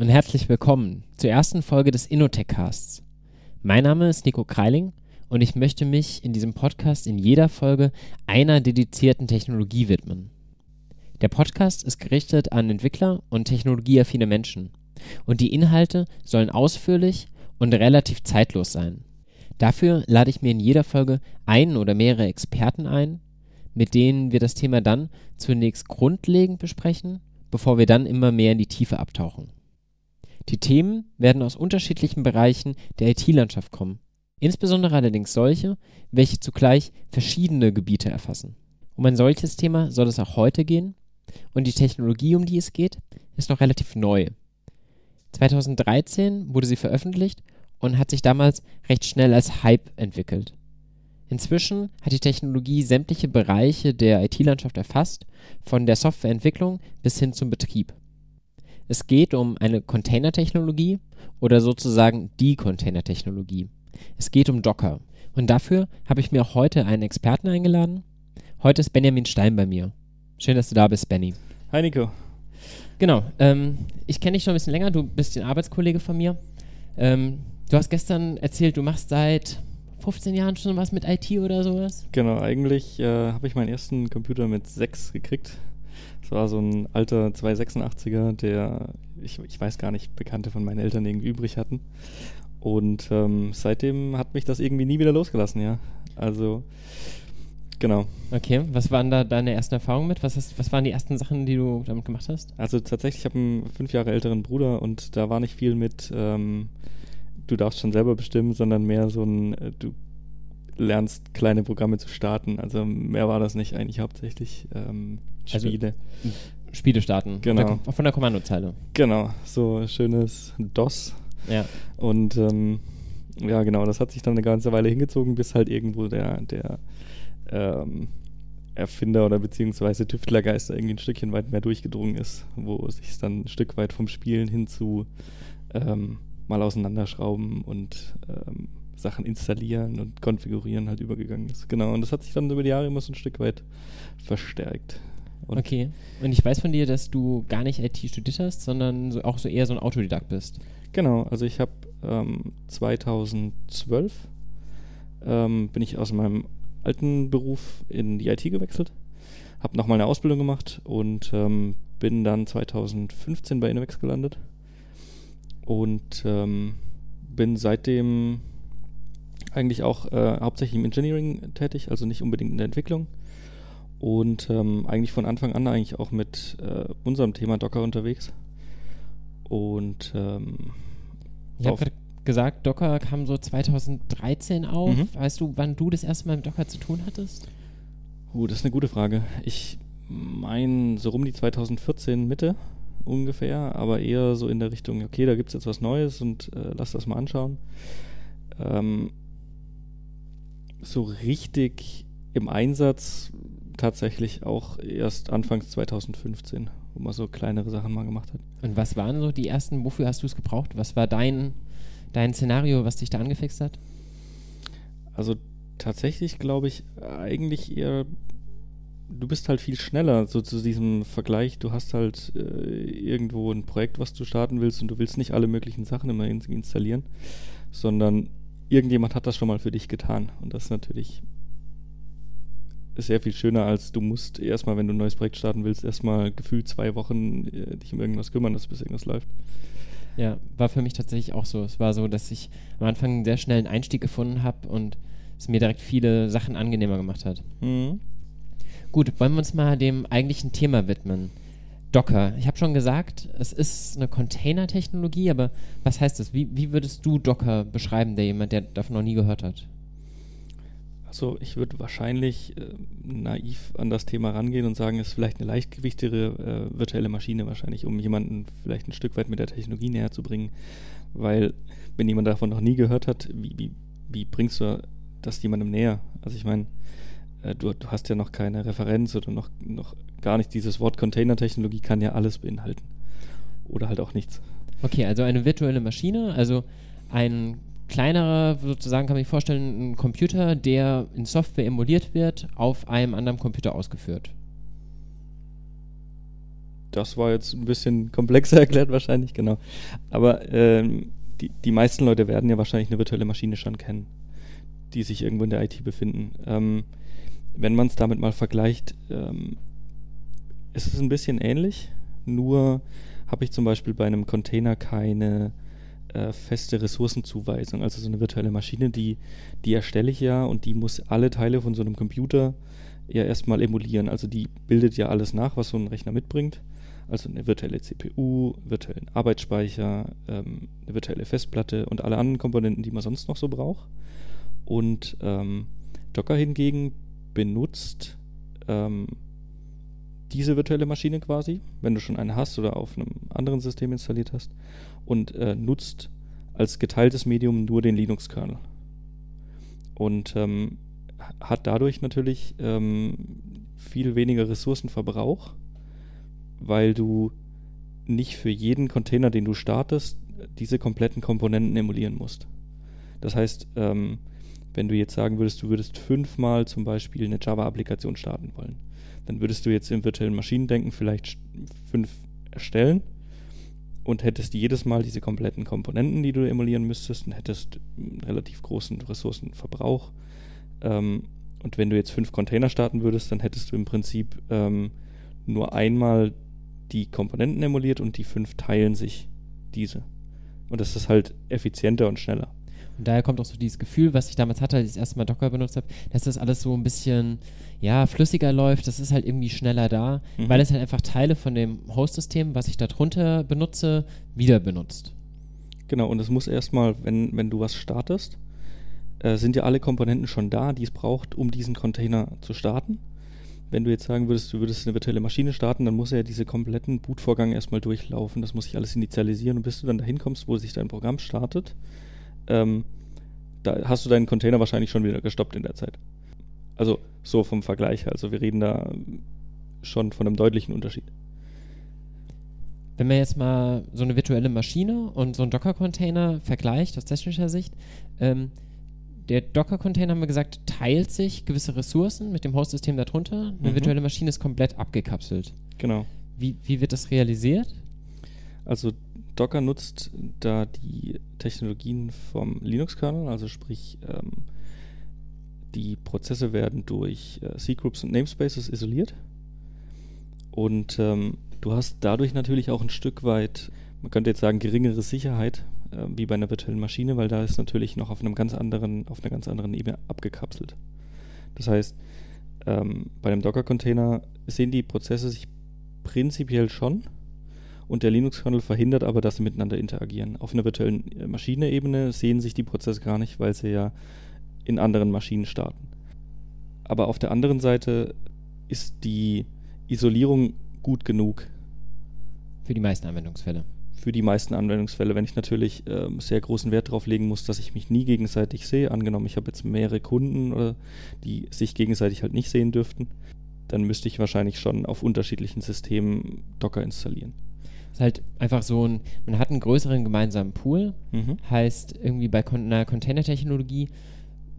Und herzlich willkommen zur ersten Folge des Innotech Casts. Mein Name ist Nico Kreiling und ich möchte mich in diesem Podcast in jeder Folge einer dedizierten Technologie widmen. Der Podcast ist gerichtet an Entwickler und technologieaffine Menschen und die Inhalte sollen ausführlich und relativ zeitlos sein. Dafür lade ich mir in jeder Folge einen oder mehrere Experten ein, mit denen wir das Thema dann zunächst grundlegend besprechen bevor wir dann immer mehr in die Tiefe abtauchen. Die Themen werden aus unterschiedlichen Bereichen der IT-Landschaft kommen, insbesondere allerdings solche, welche zugleich verschiedene Gebiete erfassen. Um ein solches Thema soll es auch heute gehen und die Technologie, um die es geht, ist noch relativ neu. 2013 wurde sie veröffentlicht und hat sich damals recht schnell als Hype entwickelt. Inzwischen hat die Technologie sämtliche Bereiche der IT-Landschaft erfasst, von der Softwareentwicklung bis hin zum Betrieb. Es geht um eine Container-Technologie oder sozusagen die Container-Technologie. Es geht um Docker. Und dafür habe ich mir heute einen Experten eingeladen. Heute ist Benjamin Stein bei mir. Schön, dass du da bist, Benny. Hi, Nico. Genau. Ähm, ich kenne dich schon ein bisschen länger. Du bist ein Arbeitskollege von mir. Ähm, du hast gestern erzählt, du machst seit 15 Jahren schon was mit IT oder sowas? Genau, eigentlich äh, habe ich meinen ersten Computer mit 6 gekriegt. Das war so ein alter 286er, der, ich, ich weiß gar nicht, Bekannte von meinen Eltern irgendwie übrig hatten. Und ähm, seitdem hat mich das irgendwie nie wieder losgelassen, ja. Also, genau. Okay, was waren da deine ersten Erfahrungen mit? Was, hast, was waren die ersten Sachen, die du damit gemacht hast? Also tatsächlich, ich habe einen fünf Jahre älteren Bruder und da war nicht viel mit ähm, du darfst schon selber bestimmen, sondern mehr so ein, äh, du lernst kleine Programme zu starten. Also mehr war das nicht eigentlich hauptsächlich ähm, also Spiele. Also, Spiele starten. Genau. Von der, von der Kommandozeile. Genau, so schönes DOS. Ja. Und ähm, ja, genau, das hat sich dann eine ganze Weile hingezogen, bis halt irgendwo der, der ähm, Erfinder oder beziehungsweise Tüftlergeister irgendwie ein Stückchen weit mehr durchgedrungen ist, wo es sich dann ein Stück weit vom Spielen hin zu ähm, mal auseinanderschrauben und ähm, Sachen installieren und konfigurieren halt übergegangen ist. Genau, und das hat sich dann über die Jahre immer so ein Stück weit verstärkt. Und okay, und ich weiß von dir, dass du gar nicht IT studiert hast, sondern so, auch so eher so ein Autodidakt bist. Genau, also ich habe ähm, 2012 ähm, bin ich aus meinem alten Beruf in die IT gewechselt, habe nochmal eine Ausbildung gemacht und ähm, bin dann 2015 bei Innovex gelandet und ähm, bin seitdem eigentlich auch äh, hauptsächlich im Engineering tätig, also nicht unbedingt in der Entwicklung. Und ähm, eigentlich von Anfang an eigentlich auch mit äh, unserem Thema Docker unterwegs. Und ähm, ich habe gerade gesagt, Docker kam so 2013 auf. Mhm. Weißt du, wann du das erste Mal mit Docker zu tun hattest? Uh, das ist eine gute Frage. Ich meine so rum die 2014 Mitte ungefähr, aber eher so in der Richtung, okay, da gibt es jetzt was Neues und äh, lass das mal anschauen. Ähm, so richtig im Einsatz tatsächlich auch erst anfangs 2015, wo man so kleinere Sachen mal gemacht hat. Und was waren so die ersten, wofür hast du es gebraucht? Was war dein, dein Szenario, was dich da angefixt hat? Also tatsächlich glaube ich eigentlich eher du bist halt viel schneller, so zu diesem Vergleich. Du hast halt äh, irgendwo ein Projekt, was du starten willst und du willst nicht alle möglichen Sachen immer in installieren, sondern irgendjemand hat das schon mal für dich getan. Und das ist natürlich sehr viel schöner, als du musst erstmal, wenn du ein neues Projekt starten willst, erstmal gefühlt zwei Wochen äh, dich um irgendwas kümmern, dass bis irgendwas läuft. Ja, war für mich tatsächlich auch so. Es war so, dass ich am Anfang einen sehr schnellen Einstieg gefunden habe und es mir direkt viele Sachen angenehmer gemacht hat. Mhm. Gut, wollen wir uns mal dem eigentlichen Thema widmen. Docker. Ich habe schon gesagt, es ist eine Container-Technologie, aber was heißt das? Wie, wie würdest du Docker beschreiben, der jemand, der davon noch nie gehört hat? Also ich würde wahrscheinlich äh, naiv an das Thema rangehen und sagen, es ist vielleicht eine leichtgewichtigere äh, virtuelle Maschine wahrscheinlich, um jemanden vielleicht ein Stück weit mit der Technologie näher zu bringen. Weil, wenn jemand davon noch nie gehört hat, wie, wie, wie bringst du das jemandem näher? Also ich meine, du, du hast ja noch keine Referenz oder noch, noch gar nicht dieses Wort Container-Technologie kann ja alles beinhalten. Oder halt auch nichts. Okay, also eine virtuelle Maschine, also ein kleinerer, sozusagen kann man sich vorstellen, ein Computer, der in Software emuliert wird, auf einem anderen Computer ausgeführt. Das war jetzt ein bisschen komplexer erklärt wahrscheinlich, genau. Aber ähm, die, die meisten Leute werden ja wahrscheinlich eine virtuelle Maschine schon kennen, die sich irgendwo in der IT befinden. Ähm, wenn man es damit mal vergleicht, ähm, ist es ein bisschen ähnlich, nur habe ich zum Beispiel bei einem Container keine äh, feste Ressourcenzuweisung, also so eine virtuelle Maschine, die, die erstelle ich ja und die muss alle Teile von so einem Computer ja erstmal emulieren. Also die bildet ja alles nach, was so ein Rechner mitbringt. Also eine virtuelle CPU, virtuellen Arbeitsspeicher, ähm, eine virtuelle Festplatte und alle anderen Komponenten, die man sonst noch so braucht. Und ähm, Docker hingegen benutzt ähm, diese virtuelle Maschine quasi, wenn du schon eine hast oder auf einem anderen System installiert hast, und äh, nutzt als geteiltes Medium nur den Linux-Kernel. Und ähm, hat dadurch natürlich ähm, viel weniger Ressourcenverbrauch, weil du nicht für jeden Container, den du startest, diese kompletten Komponenten emulieren musst. Das heißt, ähm, wenn du jetzt sagen würdest, du würdest fünfmal zum Beispiel eine Java-Applikation starten wollen, dann würdest du jetzt im virtuellen Maschinendenken vielleicht fünf erstellen und hättest jedes Mal diese kompletten Komponenten, die du emulieren müsstest, und hättest einen relativ großen Ressourcenverbrauch. Ähm, und wenn du jetzt fünf Container starten würdest, dann hättest du im Prinzip ähm, nur einmal die Komponenten emuliert und die fünf teilen sich diese. Und das ist halt effizienter und schneller. Und daher kommt auch so dieses Gefühl, was ich damals hatte, als ich das erste Mal Docker benutzt habe, dass das alles so ein bisschen ja, flüssiger läuft, das ist halt irgendwie schneller da, mhm. weil es halt einfach Teile von dem Host-System, was ich darunter benutze, wieder benutzt. Genau, und es muss erstmal, wenn, wenn du was startest, äh, sind ja alle Komponenten schon da, die es braucht, um diesen Container zu starten. Wenn du jetzt sagen würdest, du würdest eine virtuelle Maschine starten, dann muss er ja diese kompletten Bootvorgang erstmal durchlaufen. Das muss sich alles initialisieren und bis du dann dahin kommst, wo sich dein Programm startet, ähm, da hast du deinen Container wahrscheinlich schon wieder gestoppt in der Zeit. Also so vom Vergleich. Also wir reden da schon von einem deutlichen Unterschied. Wenn man jetzt mal so eine virtuelle Maschine und so einen Docker-Container vergleicht aus technischer Sicht, ähm, der Docker-Container, haben wir gesagt, teilt sich gewisse Ressourcen mit dem Host-System darunter. Eine mhm. virtuelle Maschine ist komplett abgekapselt. Genau. Wie, wie wird das realisiert? Also Docker nutzt da die Technologien vom Linux-Kernel, also sprich, ähm, die Prozesse werden durch äh, C-Groups und Namespaces isoliert. Und ähm, du hast dadurch natürlich auch ein Stück weit, man könnte jetzt sagen, geringere Sicherheit, äh, wie bei einer virtuellen Maschine, weil da ist natürlich noch auf einem ganz anderen, auf einer ganz anderen Ebene abgekapselt. Das heißt, ähm, bei einem Docker-Container sehen die Prozesse sich prinzipiell schon, und der Linux-Kernel verhindert aber, dass sie miteinander interagieren. Auf einer virtuellen äh, Maschine-Ebene sehen sich die Prozesse gar nicht, weil sie ja in anderen Maschinen starten. Aber auf der anderen Seite ist die Isolierung gut genug. Für die meisten Anwendungsfälle. Für die meisten Anwendungsfälle. Wenn ich natürlich äh, sehr großen Wert darauf legen muss, dass ich mich nie gegenseitig sehe, angenommen, ich habe jetzt mehrere Kunden, oder, die sich gegenseitig halt nicht sehen dürften, dann müsste ich wahrscheinlich schon auf unterschiedlichen Systemen Docker installieren ist halt einfach so ein, man hat einen größeren gemeinsamen Pool, mhm. heißt irgendwie bei einer Container-Technologie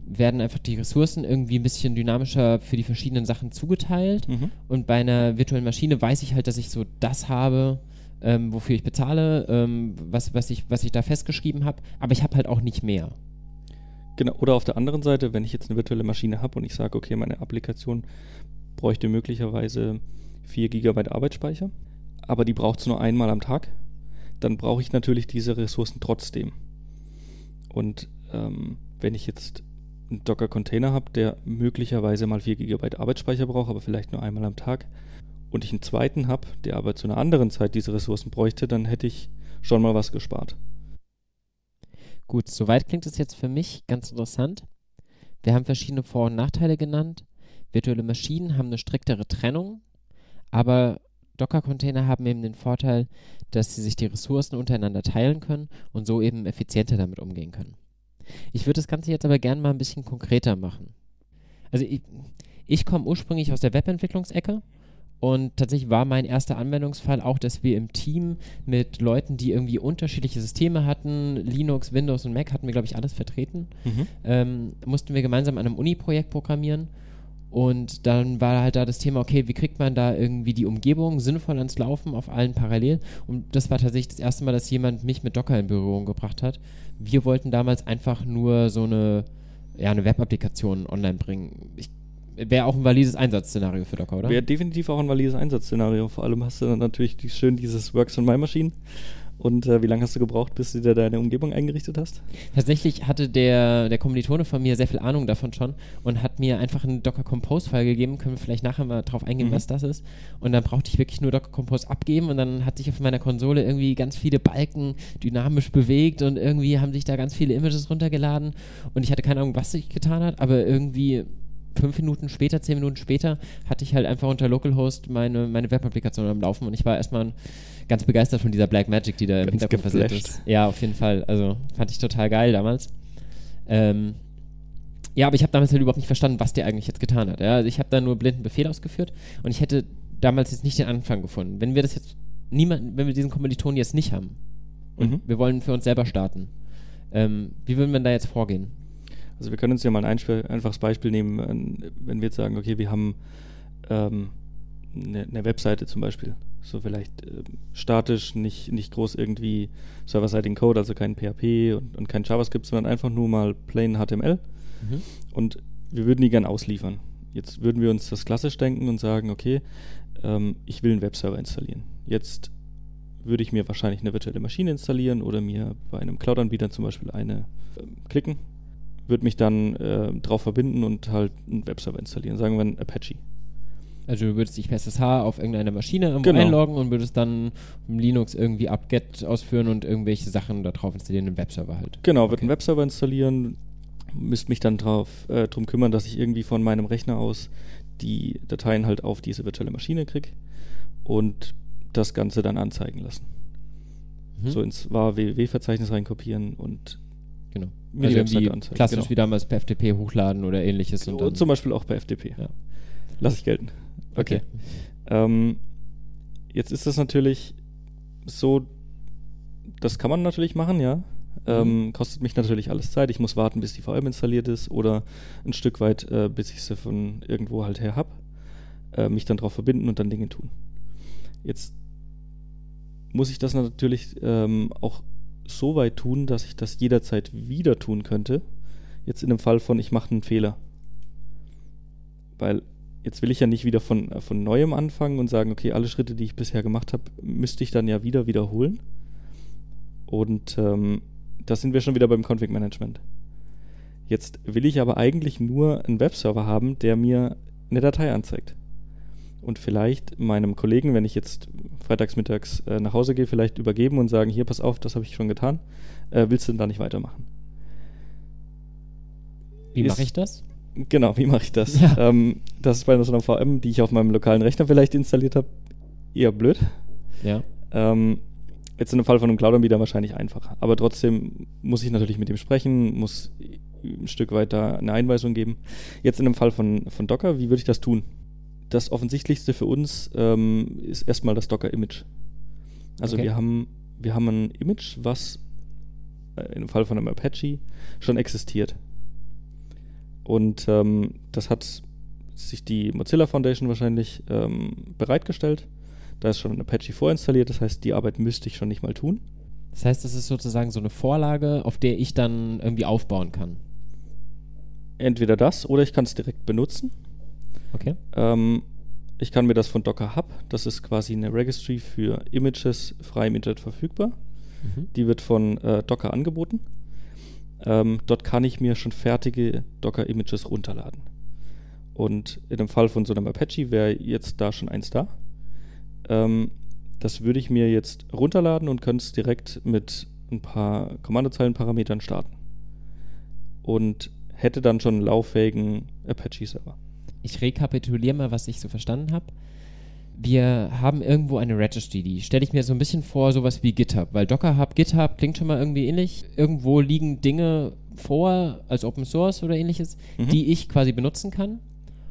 werden einfach die Ressourcen irgendwie ein bisschen dynamischer für die verschiedenen Sachen zugeteilt mhm. und bei einer virtuellen Maschine weiß ich halt, dass ich so das habe, ähm, wofür ich bezahle, ähm, was, was, ich, was ich da festgeschrieben habe, aber ich habe halt auch nicht mehr. Genau, oder auf der anderen Seite, wenn ich jetzt eine virtuelle Maschine habe und ich sage, okay, meine Applikation bräuchte möglicherweise 4 GB Arbeitsspeicher, aber die braucht es nur einmal am Tag, dann brauche ich natürlich diese Ressourcen trotzdem. Und ähm, wenn ich jetzt einen Docker-Container habe, der möglicherweise mal 4 GB Arbeitsspeicher braucht, aber vielleicht nur einmal am Tag, und ich einen zweiten habe, der aber zu einer anderen Zeit diese Ressourcen bräuchte, dann hätte ich schon mal was gespart. Gut, soweit klingt es jetzt für mich ganz interessant. Wir haben verschiedene Vor- und Nachteile genannt. Virtuelle Maschinen haben eine striktere Trennung, aber Docker-Container haben eben den Vorteil, dass sie sich die Ressourcen untereinander teilen können und so eben effizienter damit umgehen können. Ich würde das Ganze jetzt aber gerne mal ein bisschen konkreter machen. Also ich, ich komme ursprünglich aus der Webentwicklungsecke und tatsächlich war mein erster Anwendungsfall auch, dass wir im Team mit Leuten, die irgendwie unterschiedliche Systeme hatten, Linux, Windows und Mac hatten wir, glaube ich, alles vertreten, Mhm. ähm, mussten wir gemeinsam an einem Uni-Projekt programmieren. Und dann war halt da das Thema, okay, wie kriegt man da irgendwie die Umgebung sinnvoll ans Laufen auf allen parallel? Und das war tatsächlich das erste Mal, dass jemand mich mit Docker in Berührung gebracht hat. Wir wollten damals einfach nur so eine, ja, eine Web-Applikation online bringen. Wäre auch ein valides Einsatzszenario für Docker, oder? Wäre definitiv auch ein valides Einsatzszenario. Vor allem hast du dann natürlich die, schön dieses Works on My Machine. Und äh, wie lange hast du gebraucht, bis du dir deine Umgebung eingerichtet hast? Tatsächlich hatte der, der Kommilitone von mir sehr viel Ahnung davon schon und hat mir einfach einen Docker Compose-File gegeben. Können wir vielleicht nachher mal drauf eingehen, Mhm. was das ist. Und dann brauchte ich wirklich nur Docker Compose abgeben und dann hat sich auf meiner Konsole irgendwie ganz viele Balken dynamisch bewegt und irgendwie haben sich da ganz viele Images runtergeladen. Und ich hatte keine Ahnung, was sich getan hat, aber irgendwie fünf Minuten später, zehn Minuten später, hatte ich halt einfach unter Localhost meine, meine Web-Applikation am Laufen und ich war erstmal ganz begeistert von dieser Black Magic, die da im Ganz Hintergrund passiert ist. Ja, auf jeden Fall. Also fand ich total geil damals. Ähm, ja, aber ich habe damals halt überhaupt nicht verstanden, was der eigentlich jetzt getan hat. Ja? Also ich habe da nur blinden Befehl ausgeführt und ich hätte damals jetzt nicht den Anfang gefunden. Wenn wir das jetzt niemand, wenn wir diesen Kommilitonen jetzt nicht haben und Mhm. wir wollen für uns selber starten, ähm, wie würden wir da jetzt vorgehen? Also wir können uns ja mal ein einfaches Beispiel nehmen, äh, wenn wir jetzt sagen, okay, wir haben ähm, eine, eine Webseite zum Beispiel. So vielleicht ähm, statisch, nicht, nicht groß irgendwie serverseitigen Code, also kein PHP und, und kein JavaScript, sondern einfach nur mal plain HTML. Mhm. Und wir würden die gern ausliefern. Jetzt würden wir uns das klassisch denken und sagen, okay, ähm, ich will einen Webserver installieren. Jetzt würde ich mir wahrscheinlich eine virtuelle Maschine installieren oder mir bei einem Cloud-Anbieter zum Beispiel eine ähm, klicken, würde mich dann äh, drauf verbinden und halt einen Webserver installieren. Sagen wir einen Apache. Also du würdest dich per SSH auf irgendeine Maschine irgendwo Genau. einloggen und würdest dann Linux irgendwie apt-get ausführen und irgendwelche Sachen da drauf installieren, einen Webserver halt. Genau, würde Okay. einen Webserver installieren, müsste mich dann drauf, äh, drum kümmern, dass ich irgendwie von meinem Rechner aus die Dateien halt auf diese virtuelle Maschine kriege und das Ganze dann anzeigen lassen. Mhm. So ins war www-Verzeichnis reinkopieren und genau. Mir also die Webseite klassisch genau. wie damals per FTP hochladen oder ähnliches. Und und zum Beispiel auch bei FTP. Ja. Lass ich gelten. Okay. Ähm, jetzt ist das natürlich so, das kann man natürlich machen, ja. Ähm, kostet mich natürlich alles Zeit. Ich muss warten, bis die VM installiert ist oder ein Stück weit, äh, bis ich sie von irgendwo halt her habe. Äh, mich dann drauf verbinden und dann Dinge tun. Jetzt muss ich das natürlich ähm, auch so weit tun, dass ich das jederzeit wieder tun könnte. Jetzt in dem Fall von, ich mache einen Fehler. Weil jetzt will ich ja nicht wieder von, äh, von neuem anfangen und sagen, okay, alle Schritte, die ich bisher gemacht habe, müsste ich dann ja wieder wiederholen. Und ähm, da sind wir schon wieder beim Config Management. Jetzt will ich aber eigentlich nur einen Webserver haben, der mir eine Datei anzeigt. Und vielleicht meinem Kollegen, wenn ich jetzt freitags mittags äh, nach Hause gehe, vielleicht übergeben und sagen, hier, pass auf, das habe ich schon getan. Äh, willst du denn da nicht weitermachen? Wie mache ich das? Genau, wie mache ich das? Ja. Ähm, das ist bei so einer VM, die ich auf meinem lokalen Rechner vielleicht installiert habe, eher blöd. Ja. Ähm, jetzt in dem Fall von einem Cloud-Anbieter wahrscheinlich einfacher. Aber trotzdem muss ich natürlich mit ihm sprechen, muss ein Stück weit da eine Einweisung geben. Jetzt in dem Fall von, von Docker, wie würde ich das tun? Das Offensichtlichste für uns ähm, ist erstmal das Docker-Image. Also Okay. wir, haben, wir haben ein Image, was äh, im Fall von einem Apache schon existiert. Und ähm, das hat sich die Mozilla Foundation wahrscheinlich ähm, bereitgestellt. Da ist schon ein Apache vorinstalliert, das heißt, die Arbeit müsste ich schon nicht mal tun. Das heißt, das ist sozusagen so eine Vorlage, auf der ich dann irgendwie aufbauen kann. Entweder das oder ich kann es direkt benutzen. Okay. Ähm, ich kann mir das von Docker Hub, das ist quasi eine Registry für Images frei im Internet verfügbar. Mhm. Die wird von äh, Docker angeboten. Ähm, dort kann ich mir schon fertige Docker-Images runterladen. Und in dem Fall von so einem Apache wäre jetzt da schon eins da. Ähm, das würde ich mir jetzt runterladen und könnte es direkt mit ein paar Kommandozeilenparametern starten. Und hätte dann schon einen lauffähigen Apache-Server. Ich rekapituliere mal, was ich so verstanden habe. Wir haben irgendwo eine Registry, die stelle ich mir so ein bisschen vor, sowas wie GitHub, weil Docker Hub, GitHub klingt schon mal irgendwie ähnlich. Irgendwo liegen Dinge vor als Open Source oder ähnliches, Mhm. die ich quasi benutzen kann.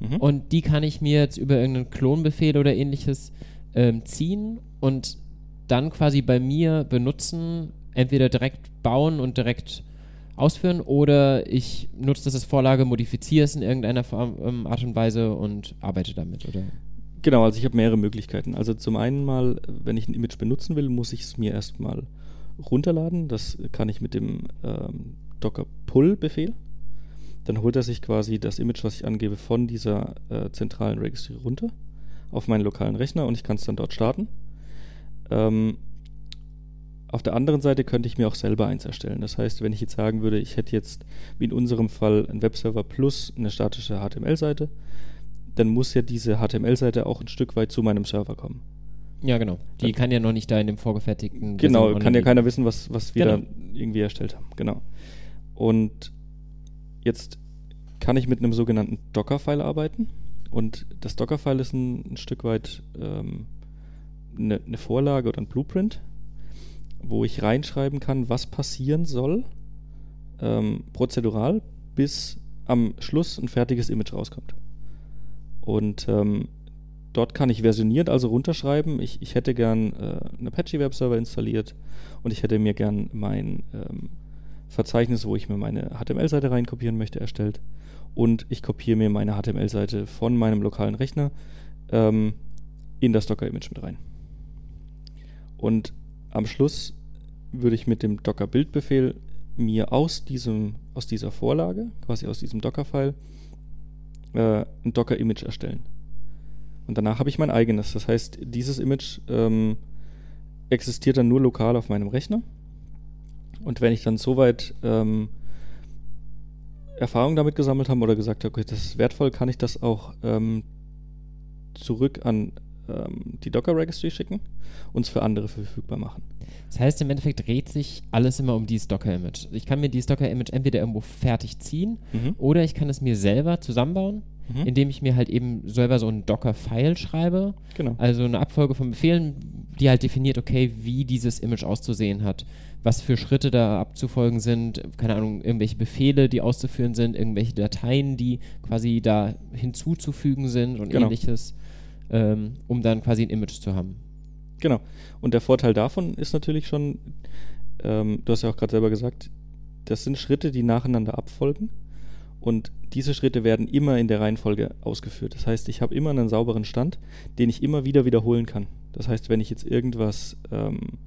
Mhm. Und die kann ich mir jetzt über irgendeinen Klonbefehl oder ähnliches ähm, ziehen und dann quasi bei mir benutzen, entweder direkt bauen und direkt ausführen oder ich nutze das als Vorlage, modifiziere es in irgendeiner Form, ähm, Art und Weise und arbeite damit, oder? Genau, also ich habe mehrere Möglichkeiten. Also zum einen mal, wenn ich ein Image benutzen will, muss ich es mir erstmal runterladen. Das kann ich mit dem ähm, Docker Pull-Befehl. Dann holt er sich quasi das Image, was ich angebe, von dieser äh, zentralen Registry runter auf meinen lokalen Rechner und ich kann es dann dort starten. Ähm, auf der anderen Seite könnte ich mir auch selber eins erstellen. Das heißt, wenn ich jetzt sagen würde, ich hätte jetzt, wie in unserem Fall, einen Webserver plus eine statische HTML-Seite, dann muss ja diese HTML-Seite auch ein Stück weit zu meinem Server kommen. Ja, genau. Die Dann- kann ja noch nicht da in dem vorgefertigten. Genau, kann ja keiner wissen, was, was wir Genau. da irgendwie erstellt haben. Genau. Und jetzt kann ich mit einem sogenannten Docker-File arbeiten. Und das Docker-File ist ein, ein Stück weit ähm, eine, eine Vorlage oder ein Blueprint, wo ich reinschreiben kann, was passieren soll, ähm, prozedural, bis am Schluss ein fertiges Image rauskommt. Und ähm, dort kann ich versioniert also runterschreiben. Ich, ich hätte gern äh, einen Apache Webserver installiert und ich hätte mir gern mein ähm, Verzeichnis, wo ich mir meine HTML-Seite reinkopieren möchte, erstellt. Und ich kopiere mir meine HTML-Seite von meinem lokalen Rechner ähm, in das Docker-Image mit rein. Und am Schluss würde ich mit dem Docker-Build-Befehl mir aus, diesem, aus dieser Vorlage, quasi aus diesem Docker-File, äh, ein Docker-Image erstellen. Und danach habe ich mein eigenes. Das heißt, dieses Image ähm, existiert dann nur lokal auf meinem Rechner. Und wenn ich dann soweit ähm, Erfahrung damit gesammelt habe oder gesagt habe, okay, das ist wertvoll, kann ich das auch ähm, zurück an ähm, die Docker Registry schicken und es für andere verfügbar machen. Das heißt, im Endeffekt dreht sich alles immer um dieses Docker-Image. Ich kann mir dieses Docker-Image entweder irgendwo fertig ziehen Mhm. oder ich kann es mir selber zusammenbauen, Mhm. indem ich mir halt eben selber so ein Docker-File schreibe. Genau. Also eine Abfolge von Befehlen, die halt definiert, okay, wie dieses Image auszusehen hat. Was für Schritte da abzufolgen sind, keine Ahnung, irgendwelche Befehle, die auszuführen sind, irgendwelche Dateien, die quasi da hinzuzufügen sind und Genau. ähnliches, ähm, um dann quasi ein Image zu haben. Genau. Und der Vorteil davon ist natürlich schon, ähm, du hast ja auch gerade selber gesagt, das sind Schritte, die nacheinander abfolgen. Und diese Schritte werden immer in der Reihenfolge ausgeführt. Das heißt, ich habe immer einen sauberen Stand, den ich immer wieder wiederholen kann. Das heißt, wenn ich jetzt irgendwas ähm,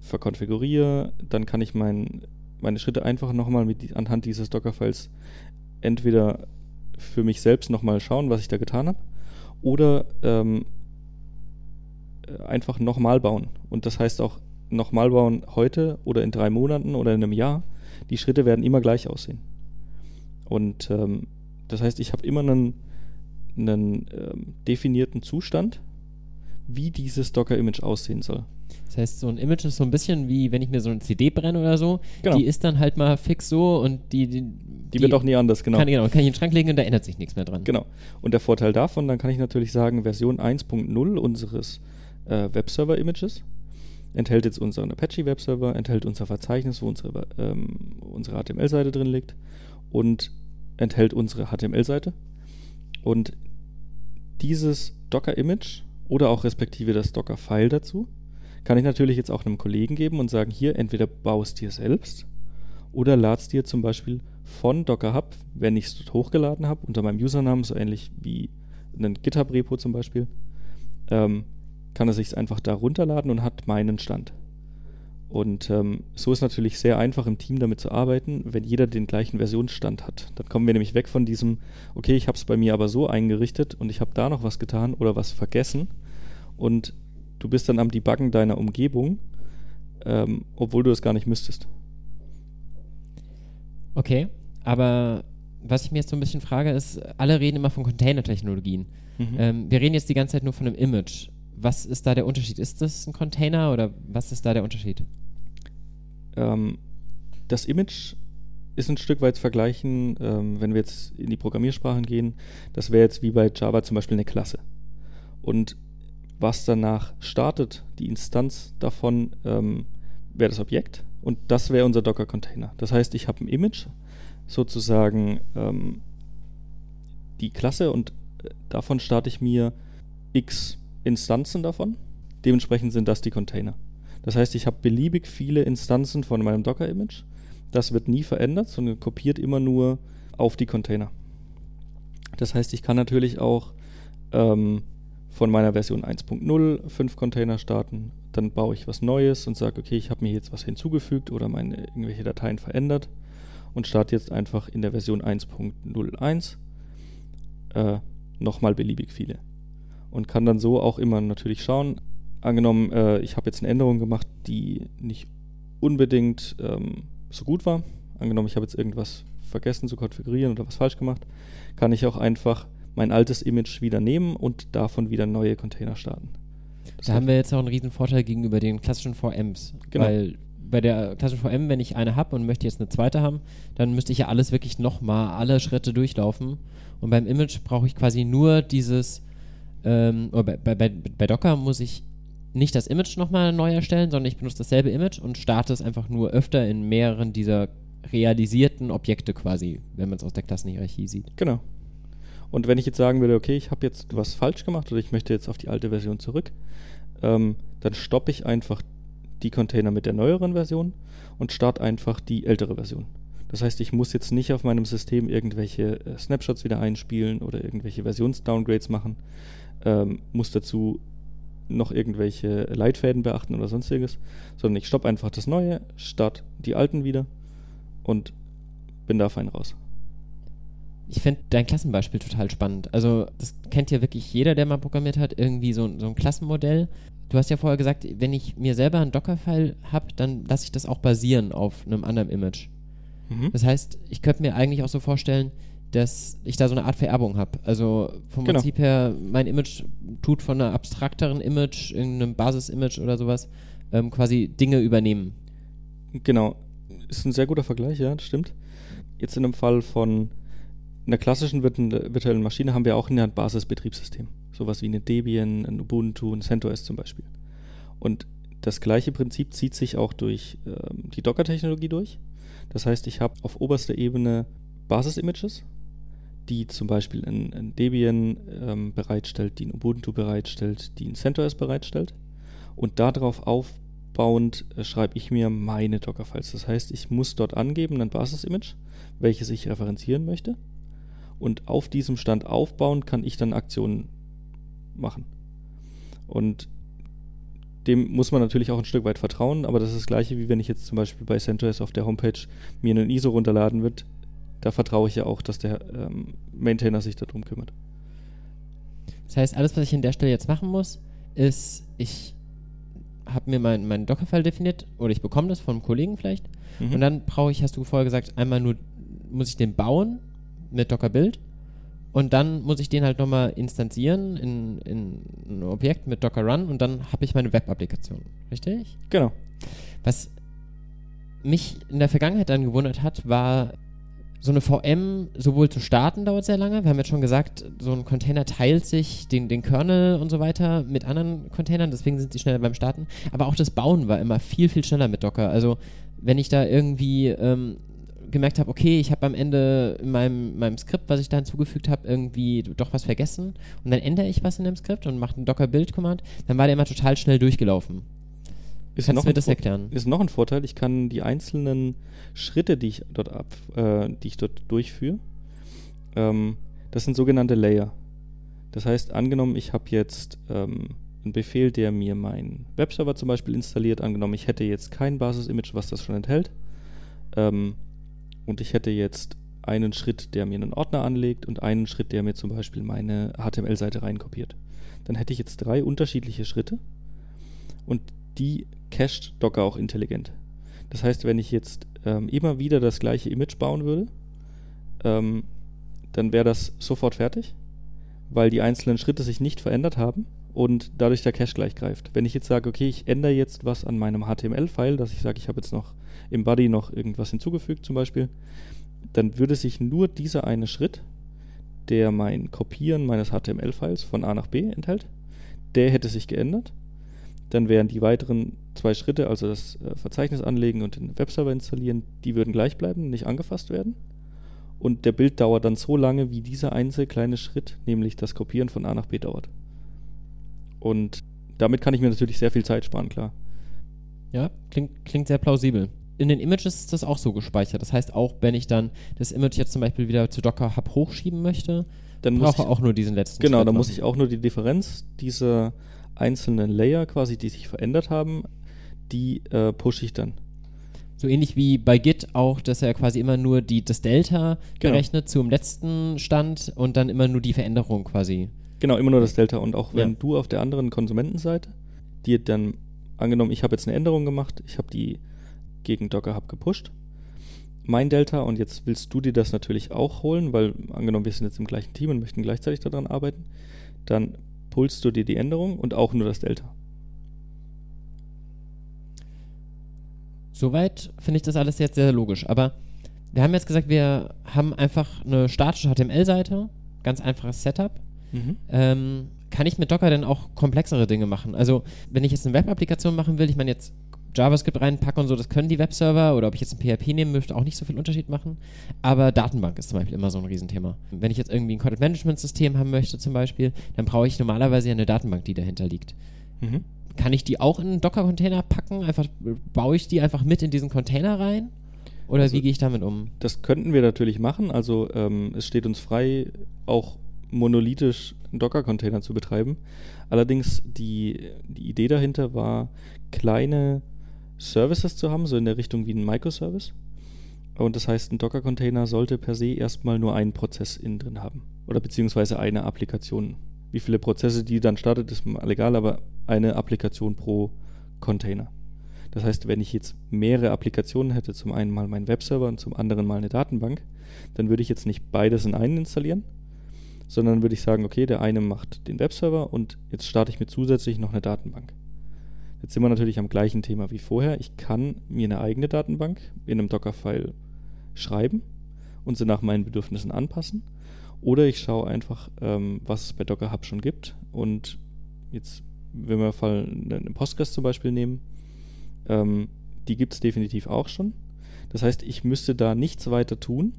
verkonfiguriere, dann kann ich mein, meine Schritte einfach nochmal mit anhand dieses Dockerfiles entweder für mich selbst nochmal schauen, was ich da getan habe, oder ähm, äh, einfach nochmal bauen. Und das heißt auch nochmal bauen heute oder in drei Monaten oder in einem Jahr. Die Schritte werden immer gleich aussehen. Und ähm, das heißt, ich habe immer einen, einen ähm, definierten Zustand, wie dieses Docker-Image aussehen soll. Das heißt, so ein Image ist so ein bisschen wie, wenn ich mir so eine CD brenne oder so. Genau. Die ist dann halt mal fix so und die. Die, Die, wird auch nie anders, genau. Kann, genau, kann ich in den Schrank legen und da ändert sich nichts mehr dran. Genau. Und der Vorteil davon, dann kann ich natürlich sagen, Version 1.0 unseres äh, Webserver-Images enthält jetzt unseren Apache-Webserver, enthält unser Verzeichnis, wo unsere, ähm, unsere HTML-Seite drin liegt und enthält unsere HTML-Seite. Und dieses Docker-Image oder auch respektive das Docker-File dazu kann ich natürlich jetzt auch einem Kollegen geben und sagen, hier entweder baust dir selbst oder ladst dir zum Beispiel von Docker Hub, wenn ich es dort hochgeladen habe, unter meinem Username, so ähnlich wie ein GitHub-Repo zum Beispiel, ähm, kann er sich einfach da runterladen und hat meinen Stand. Und ähm, so ist natürlich sehr einfach im Team damit zu arbeiten, wenn jeder den gleichen Versionsstand hat. Dann kommen wir nämlich weg von diesem, okay, ich habe es bei mir aber so eingerichtet und ich habe da noch was getan oder was vergessen und du bist dann am Debuggen deiner Umgebung, ähm, obwohl du es gar nicht müsstest. Okay, aber was ich mir jetzt so ein bisschen frage, ist, alle reden immer von Container-Technologien. Mhm. Ähm, wir reden jetzt die ganze Zeit nur von einem Image. Was ist da der Unterschied? Ist das ein Container oder was ist da der Unterschied? Ähm, das Image ist ein Stück weit zu vergleichen, ähm, wenn wir jetzt in die Programmiersprachen gehen. Das wäre jetzt wie bei Java zum Beispiel eine Klasse. Und was danach startet, die Instanz davon, ähm, wäre das Objekt und das wäre unser Docker-Container. Das heißt, ich habe ein Image, sozusagen ähm, die Klasse und äh, davon starte ich mir x Instanzen davon. Dementsprechend sind das die Container. Das heißt, ich habe beliebig viele Instanzen von meinem Docker-Image. Das wird nie verändert, sondern kopiert immer nur auf die Container. Das heißt, ich kann natürlich auch ähm, von meiner Version 1.0 fünf Container starten. Dann baue ich was Neues und sage, okay, ich habe mir jetzt was hinzugefügt oder meine irgendwelche Dateien verändert und starte jetzt einfach in der Version 1.01 äh, nochmal beliebig viele. Und kann dann so auch immer natürlich schauen, angenommen, äh, ich habe jetzt eine Änderung gemacht, die nicht unbedingt ähm, so gut war. Angenommen, ich habe jetzt irgendwas vergessen zu konfigurieren oder was falsch gemacht, kann ich auch einfach mein altes Image wieder nehmen und davon wieder neue Container starten. Das da haben wir jetzt auch einen riesen Vorteil gegenüber den klassischen VMs. Genau. Weil bei der klassischen VM, wenn ich eine habe und möchte jetzt eine zweite haben, dann müsste ich ja alles wirklich nochmal, alle Schritte durchlaufen. Und beim Image brauche ich quasi nur dieses, ähm, bei, bei, bei Docker muss ich nicht das Image nochmal neu erstellen, sondern ich benutze dasselbe Image und starte es einfach nur öfter in mehreren dieser realisierten Objekte quasi, wenn man es aus der Klassenhierarchie sieht. Genau. Und wenn ich jetzt sagen würde, okay, ich habe jetzt was falsch gemacht oder ich möchte jetzt auf die alte Version zurück, ähm, dann stoppe ich einfach die Container mit der neueren Version und starte einfach die ältere Version. Das heißt, ich muss jetzt nicht auf meinem System irgendwelche äh, Snapshots wieder einspielen oder irgendwelche Versionsdowngrades machen, ähm, muss dazu noch irgendwelche Leitfäden beachten oder sonstiges, sondern ich stoppe einfach das Neue, starte die alten wieder und bin da fein raus. Ich finde dein Klassenbeispiel total spannend. Also, das kennt ja wirklich jeder, der mal programmiert hat, irgendwie so, so ein Klassenmodell. Du hast ja vorher gesagt, wenn ich mir selber einen Docker-File habe, dann lasse ich das auch basieren auf einem anderen Image. Mhm. Das heißt, ich könnte mir eigentlich auch so vorstellen, dass ich da so eine Art Vererbung habe. Also vom genau. Prinzip her, mein Image tut von einer abstrakteren Image, irgendeinem Basis-Image oder sowas, ähm, quasi Dinge übernehmen. Genau. Ist ein sehr guter Vergleich, ja, das stimmt. Jetzt in einem Fall von einer klassischen virtuellen Maschine haben wir auch ein Basisbetriebssystem. Sowas wie eine Debian, ein Ubuntu, ein CentOS zum Beispiel. Und das gleiche Prinzip zieht sich auch durch ähm, die Docker-Technologie durch. Das heißt, ich habe auf oberster Ebene Basis-Images, die zum Beispiel ein, Debian ähm, bereitstellt, die ein Ubuntu bereitstellt, die ein CentOS bereitstellt. Und darauf aufbauend äh, schreibe ich mir meine Dockerfiles. Das heißt, ich muss dort angeben ein Basis-Image, welches ich referenzieren möchte. Und auf diesem Stand aufbauend kann ich dann Aktionen machen. Und dem muss man natürlich auch ein Stück weit vertrauen, aber das ist das gleiche, wie wenn ich jetzt zum Beispiel bei CentOS auf der Homepage mir einen ISO runterladen wird, da vertraue ich ja auch, dass der ähm, Maintainer sich darum kümmert. Das heißt, alles, was ich an der Stelle jetzt machen muss, ist, ich habe mir meinen mein Dockerfile definiert oder ich bekomme das vom Kollegen vielleicht mhm. und dann brauche ich, hast du vorher gesagt, einmal nur muss ich den bauen mit Docker Build und dann muss ich den halt nochmal instanzieren in, in ein Objekt mit Docker Run und dann habe ich meine Web-Applikation. Richtig? Genau. Was mich in der Vergangenheit dann gewundert hat, war, so eine VM sowohl zu starten dauert sehr lange. Wir haben jetzt schon gesagt, so ein Container teilt sich den, den Kernel und so weiter mit anderen Containern, deswegen sind sie schneller beim Starten. Aber auch das Bauen war immer viel, viel schneller mit Docker. Also wenn ich da irgendwie ähm, gemerkt habe, okay, ich habe am Ende in meinem, meinem Skript, was ich da hinzugefügt habe, irgendwie doch was vergessen und dann ändere ich was in dem Skript und mache einen Docker-Build-Command, dann war der immer total schnell durchgelaufen. Ist Kannst du mir das erklären? Ist noch ein Vorteil, ich kann die einzelnen Schritte, die ich dort ab, äh, die ich dort durchführe, ähm, das sind sogenannte Layer. Das heißt, angenommen, ich habe jetzt ähm, einen Befehl, der mir meinen Webserver zum Beispiel installiert, angenommen, ich hätte jetzt kein Basis-Image, was das schon enthält, ähm, und ich hätte jetzt einen Schritt, der mir einen Ordner anlegt und einen Schritt, der mir zum Beispiel meine HTML-Seite reinkopiert. Dann hätte ich jetzt drei unterschiedliche Schritte und die cached Docker auch intelligent. Das heißt, wenn ich jetzt ähm, immer wieder das gleiche Image bauen würde, ähm, dann wäre das sofort fertig, weil die einzelnen Schritte sich nicht verändert haben und dadurch der Cache gleich greift. Wenn ich jetzt sage, okay, ich ändere jetzt was an meinem HTML-File, dass ich sage, ich habe jetzt noch im Body noch irgendwas hinzugefügt zum Beispiel, dann würde sich nur dieser eine Schritt, der mein Kopieren meines HTML-Files von A nach B enthält, der hätte sich geändert. Dann wären die weiteren zwei Schritte, also das äh, Verzeichnis anlegen und den Webserver installieren, die würden gleich bleiben, nicht angefasst werden. Und der Bild dauert dann so lange, wie dieser einzelne kleine Schritt, nämlich das Kopieren von A nach B dauert. Und damit kann ich mir natürlich sehr viel Zeit sparen, klar. Ja, klingt, klingt sehr plausibel. In den Images ist das auch so gespeichert. Das heißt, auch wenn ich dann das Image jetzt zum Beispiel wieder zu Docker Hub hochschieben möchte, Dann muss brauche ich, auch nur diesen letzten genau, dann muss ich auch nur die Differenz dieser einzelnen Layer quasi, die sich verändert haben, die äh, pushe ich dann. So ähnlich wie bei Git auch, dass er quasi immer nur die, das Delta Genau. berechnet zum letzten Stand und dann immer nur die Veränderung quasi. Genau, immer nur das Delta. Und auch wenn Ja. du auf der anderen Konsumentenseite dir dann angenommen, ich habe jetzt eine Änderung gemacht, ich habe die gegen Docker Hub gepusht, mein Delta, und jetzt willst du dir das natürlich auch holen, weil angenommen, wir sind jetzt im gleichen Team und möchten gleichzeitig daran arbeiten, dann pulst du dir die Änderung und auch nur das Delta. Soweit finde ich das alles jetzt sehr logisch. Aber wir haben jetzt gesagt, wir haben einfach eine statische HTML-Seite, ganz einfaches Setup. Ähm, kann ich mit Docker denn auch komplexere Dinge machen? Also, wenn ich jetzt eine Web-Applikation machen will, ich meine jetzt JavaScript reinpacke und so, das können die Webserver oder ob ich jetzt ein PHP nehmen möchte, auch nicht so viel Unterschied machen. Aber Datenbank ist zum Beispiel immer so ein Riesenthema. Wenn ich jetzt irgendwie ein Content-Management-System haben möchte zum Beispiel, dann brauche ich normalerweise ja eine Datenbank, die dahinter liegt. Mhm. Kann ich die auch in einen Docker-Container packen? Einfach baue ich die einfach mit in diesen Container rein? Oder Also- wie gehe ich damit um? Das könnten wir natürlich machen. Also ähm, es steht uns frei, auch monolithisch einen Docker-Container zu betreiben. Allerdings die, die Idee dahinter war, kleine Services zu haben, so in der Richtung wie ein Microservice. Und das heißt, ein Docker-Container sollte per se erstmal nur einen Prozess innen drin haben. Oder beziehungsweise eine Applikation. Wie viele Prozesse die dann startet, ist mal egal, aber eine Applikation pro Container. Das heißt, wenn ich jetzt mehrere Applikationen hätte, zum einen mal meinen Webserver und zum anderen mal eine Datenbank, dann würde ich jetzt nicht beides in einen installieren, sondern würde ich sagen, okay, der eine macht den Webserver und jetzt starte ich mir zusätzlich noch eine Datenbank. Jetzt sind wir natürlich am gleichen Thema wie vorher. Ich kann mir eine eigene Datenbank in einem Docker-File schreiben und sie nach meinen Bedürfnissen anpassen. Oder ich schaue einfach, ähm, was es bei Docker Hub schon gibt. Und jetzt, wenn wir Fall eine Postgres zum Beispiel nehmen, ähm, die gibt es definitiv auch schon. Das heißt, ich müsste da nichts weiter tun,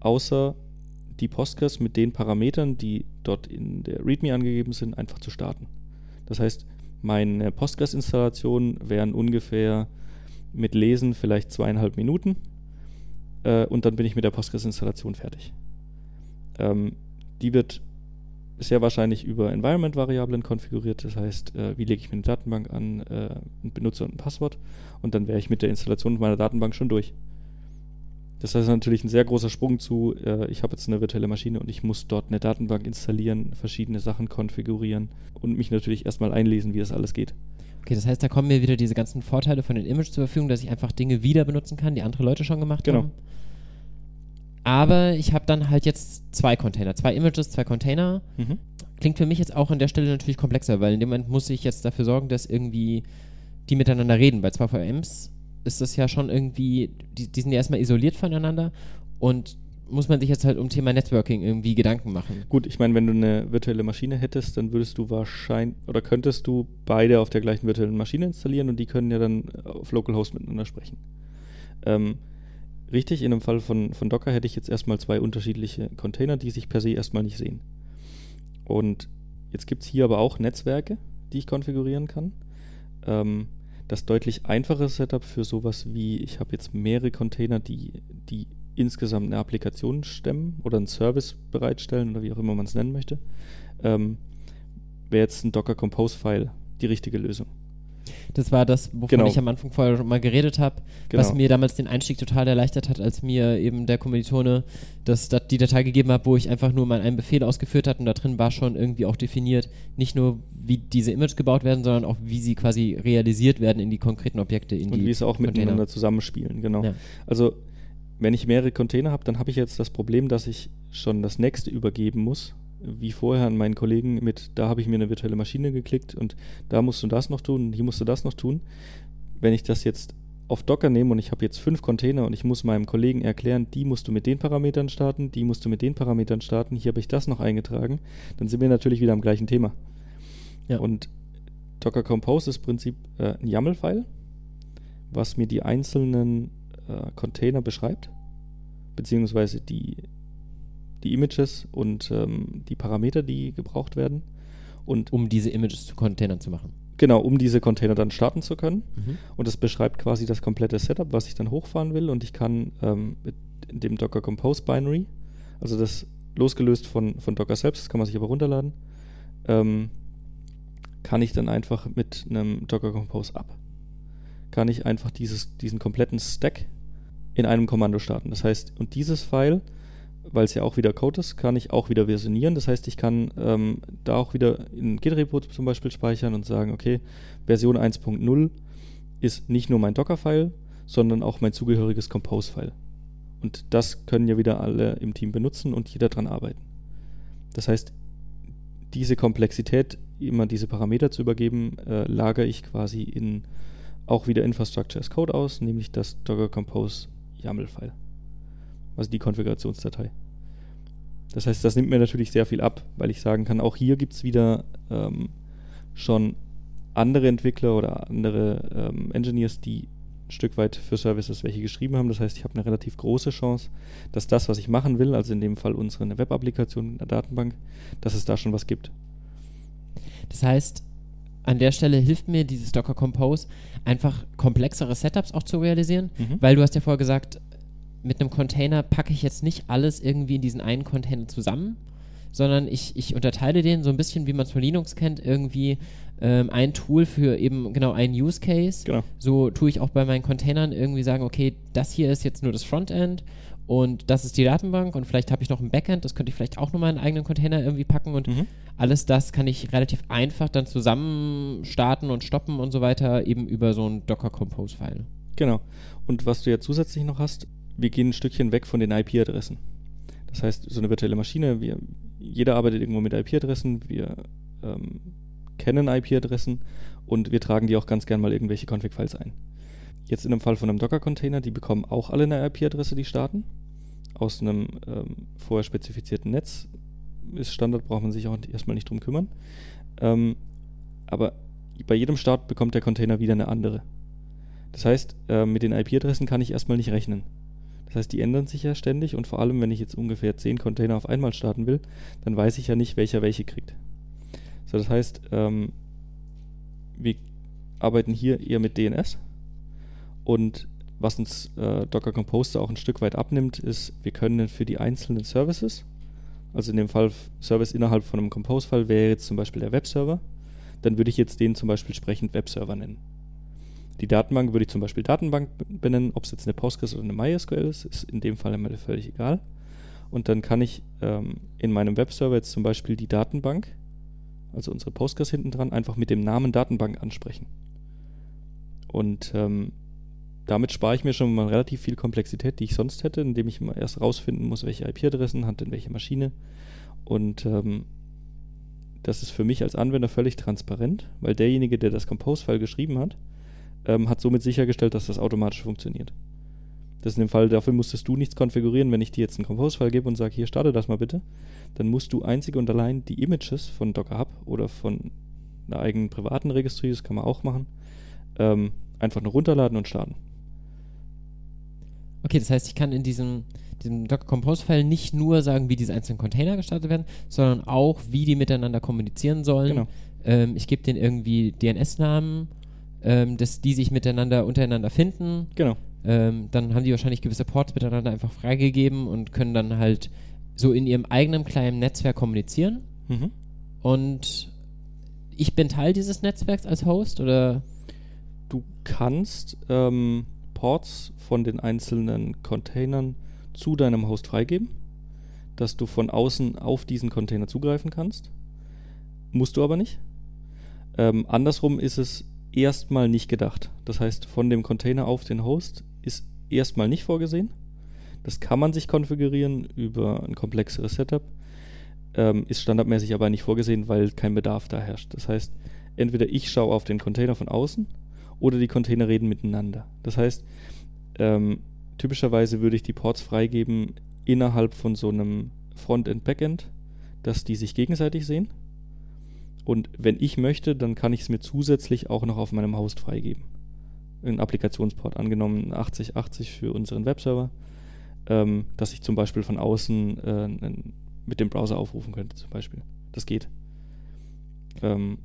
außer die Postgres mit den Parametern, die dort in der README angegeben sind, einfach zu starten. Das heißt, meine Postgres-Installationen wären ungefähr mit Lesen vielleicht zweieinhalb Minuten äh, und dann bin ich mit der Postgres-Installation fertig. Ähm, die wird sehr wahrscheinlich über Environment-Variablen konfiguriert. Das heißt, äh, wie lege ich mir eine Datenbank an, äh, einen Benutzer und ein Passwort und dann wäre ich mit der Installation meiner Datenbank schon durch. Das heißt natürlich ein sehr großer Sprung zu, äh, ich habe jetzt eine virtuelle Maschine und ich muss dort eine Datenbank installieren, verschiedene Sachen konfigurieren und mich natürlich erstmal einlesen, wie das alles geht. Okay, das heißt, da kommen mir wieder diese ganzen Vorteile von den Images zur Verfügung, dass ich einfach Dinge wieder benutzen kann, die andere Leute schon gemacht Genau. haben. Aber ich habe dann halt jetzt zwei Container, zwei Images, zwei Container. Mhm. Klingt für mich jetzt auch an der Stelle natürlich komplexer, weil in dem Moment muss ich jetzt dafür sorgen, dass irgendwie die miteinander reden. Bei zwei VMs ist das ja schon irgendwie, die, die sind ja erstmal isoliert voneinander und muss man sich jetzt halt um Thema Networking irgendwie Gedanken machen. Gut, ich meine, wenn du eine virtuelle Maschine hättest, dann würdest du wahrscheinlich oder könntest du beide auf der gleichen virtuellen Maschine installieren und die können ja dann auf Localhost miteinander sprechen. Ähm, richtig, in dem Fall von, von Docker hätte ich jetzt erstmal zwei unterschiedliche Container, die sich per se erstmal nicht sehen. Und jetzt gibt es hier aber auch Netzwerke, die ich konfigurieren kann. Ähm, das deutlich einfache Setup für sowas wie, ich habe jetzt mehrere Container, die, die insgesamt eine Applikation stemmen oder einen Service bereitstellen oder wie auch immer man es nennen möchte, ähm, wäre jetzt ein Docker Compose File die richtige Lösung. Das war das, wovon Genau. ich am Anfang vorher schon mal geredet habe, was Genau. mir damals den Einstieg total erleichtert hat, als mir eben der Kommilitone das, dat, die Datei gegeben hat, wo ich einfach nur mal einen Befehl ausgeführt hat und da drin war schon irgendwie auch definiert, nicht nur wie diese Images gebaut werden, sondern auch wie sie quasi realisiert werden in die konkreten Objekte, in Und die wie sie auch Container. miteinander zusammenspielen, genau. Ja. Also, wenn ich mehrere Container habe, dann habe ich jetzt das Problem, dass ich schon das nächste übergeben muss, wie vorher an meinen Kollegen mit, da habe ich mir eine virtuelle Maschine geklickt und da musst du das noch tun, hier musst du das noch tun. Wenn ich das jetzt auf Docker nehme und ich habe jetzt fünf Container und ich muss meinem Kollegen erklären, die musst du mit den Parametern starten, die musst du mit den Parametern starten, hier habe ich das noch eingetragen, dann sind wir natürlich wieder am gleichen Thema. Ja. Und Docker Compose ist im Prinzip äh, ein YAML-File, was mir die einzelnen äh, Container beschreibt, beziehungsweise die, die Images und ähm, die Parameter, die gebraucht werden. Und um diese Images zu Containern zu machen. Genau, um diese Container dann starten zu können. Mhm. Und das beschreibt quasi das komplette Setup, was ich dann hochfahren will. Und ich kann ähm, mit dem Docker Compose Binary, also das losgelöst von, von Docker selbst, das kann man sich aber runterladen, ähm, kann ich dann einfach mit einem Docker Compose Up, kann ich einfach dieses, diesen kompletten Stack in einem Kommando starten. Das heißt, und dieses File, weil es ja auch wieder Code ist, kann ich auch wieder versionieren. Das heißt, ich kann ähm, da auch wieder in Git-Repo zum Beispiel speichern und sagen, okay, Version 1.0 ist nicht nur mein Docker-File, sondern auch mein zugehöriges Compose-File. Und das können ja wieder alle im Team benutzen und jeder dran arbeiten. Das heißt, diese Komplexität, immer diese Parameter zu übergeben, äh, lagere ich quasi in auch wieder Infrastructure as Code aus, nämlich das Docker Compose YAML-File. Also die Konfigurationsdatei. Das heißt, das nimmt mir natürlich sehr viel ab, weil ich sagen kann, auch hier gibt es wieder ähm, schon andere Entwickler oder andere ähm, Engineers, die ein Stück weit für Services welche geschrieben haben. Das heißt, ich habe eine relativ große Chance, dass das, was ich machen will, also in dem Fall unsere Web-Applikation in der Datenbank, dass es da schon was gibt. Das heißt, an der Stelle hilft mir dieses Docker Compose einfach komplexere Setups auch zu realisieren, mhm. weil du hast ja vorher gesagt, mit einem Container packe ich jetzt nicht alles irgendwie in diesen einen Container zusammen, sondern ich, ich unterteile den so ein bisschen, wie man es von Linux kennt, irgendwie ähm, ein Tool für eben genau einen Use Case. Genau. So tue ich auch bei meinen Containern irgendwie sagen, okay, das hier ist jetzt nur das Frontend und das ist die Datenbank und vielleicht habe ich noch ein Backend, das könnte ich vielleicht auch nochmal in einen eigenen Container irgendwie packen und mhm. alles das kann ich relativ einfach dann zusammen starten und stoppen und so weiter, eben über so ein Docker Compose File. Genau. Und was du ja zusätzlich noch hast, wir gehen ein Stückchen weg von den IP-Adressen. Das heißt, so eine virtuelle Maschine, wir, jeder arbeitet irgendwo mit IP-Adressen, wir ähm, kennen IP-Adressen und wir tragen die auch ganz gern mal irgendwelche Config-Files ein. Jetzt in dem Fall von einem Docker-Container, die bekommen auch alle eine IP-Adresse, die starten. Aus einem ähm, vorher spezifizierten Netz. Ist Standard, braucht man sich auch erstmal nicht drum kümmern. Ähm, aber bei jedem Start bekommt der Container wieder eine andere. Das heißt, äh, mit den IP-Adressen kann ich erstmal nicht rechnen. Das heißt, die ändern sich ja ständig und vor allem, wenn ich jetzt ungefähr 10 Container auf einmal starten will, dann weiß ich ja nicht, welcher welche kriegt. So, das heißt, ähm, wir arbeiten hier eher mit DNS und was uns äh, Docker Compose auch ein Stück weit abnimmt, ist, wir können für die einzelnen Services, also in dem Fall Service innerhalb von einem Compose-File wäre jetzt zum Beispiel der Webserver, dann würde ich jetzt den zum Beispiel sprechend Webserver nennen. Die Datenbank würde ich zum Beispiel Datenbank benennen, ob es jetzt eine Postgres oder eine MySQL ist, ist in dem Fall immer völlig egal. Und dann kann ich ähm, in meinem Webserver jetzt zum Beispiel die Datenbank, also unsere Postgres hinten dran, einfach mit dem Namen Datenbank ansprechen. Und ähm, damit spare ich mir schon mal relativ viel Komplexität, die ich sonst hätte, indem ich immer erst rausfinden muss, welche IP-Adressen hat denn welche Maschine. Und ähm, das ist für mich als Anwender völlig transparent, weil derjenige, der das Compose-File geschrieben hat, ähm, hat somit sichergestellt, dass das automatisch funktioniert. Das ist in dem Fall, dafür musstest du nichts konfigurieren. Wenn ich dir jetzt einen Compose-File gebe und sage, hier starte das mal bitte, dann musst du einzig und allein die Images von Docker Hub oder von einer eigenen privaten Registry, das kann man auch machen, ähm, einfach nur runterladen und starten. Okay, das heißt, ich kann in diesem, diesem Docker Compose-File nicht nur sagen, wie diese einzelnen Container gestartet werden, sondern auch, wie die miteinander kommunizieren sollen. Genau. Ähm, ich gebe denen irgendwie DNS-Namen ähm, dass die sich miteinander untereinander finden. Genau. Ähm, dann haben die wahrscheinlich gewisse Ports miteinander einfach freigegeben und können dann halt so in ihrem eigenen kleinen Netzwerk kommunizieren. Mhm. Und ich bin Teil dieses Netzwerks als Host oder? Du kannst ähm, Ports von den einzelnen Containern zu deinem Host freigeben, dass du von außen auf diesen Container zugreifen kannst. Musst du aber nicht. Ähm, andersrum ist es erstmal nicht gedacht. Das heißt, von dem Container auf den Host ist erstmal nicht vorgesehen. Das kann man sich konfigurieren über ein komplexeres Setup. ähm, ist standardmäßig aber nicht vorgesehen, weil kein Bedarf da herrscht. Das heißt, entweder ich schaue auf den Container von außen oder die Container reden miteinander. Das heißt, ähm, typischerweise würde ich die Ports freigeben innerhalb von so einem Frontend-Backend, dass die sich gegenseitig sehen. Und wenn ich möchte, dann kann ich es mir zusätzlich auch noch auf meinem Host freigeben. Ein Applikationsport angenommen 8080 für unseren Webserver, ähm, dass ich zum Beispiel von außen äh, mit dem Browser aufrufen könnte, zum Beispiel. Das geht. Ähm,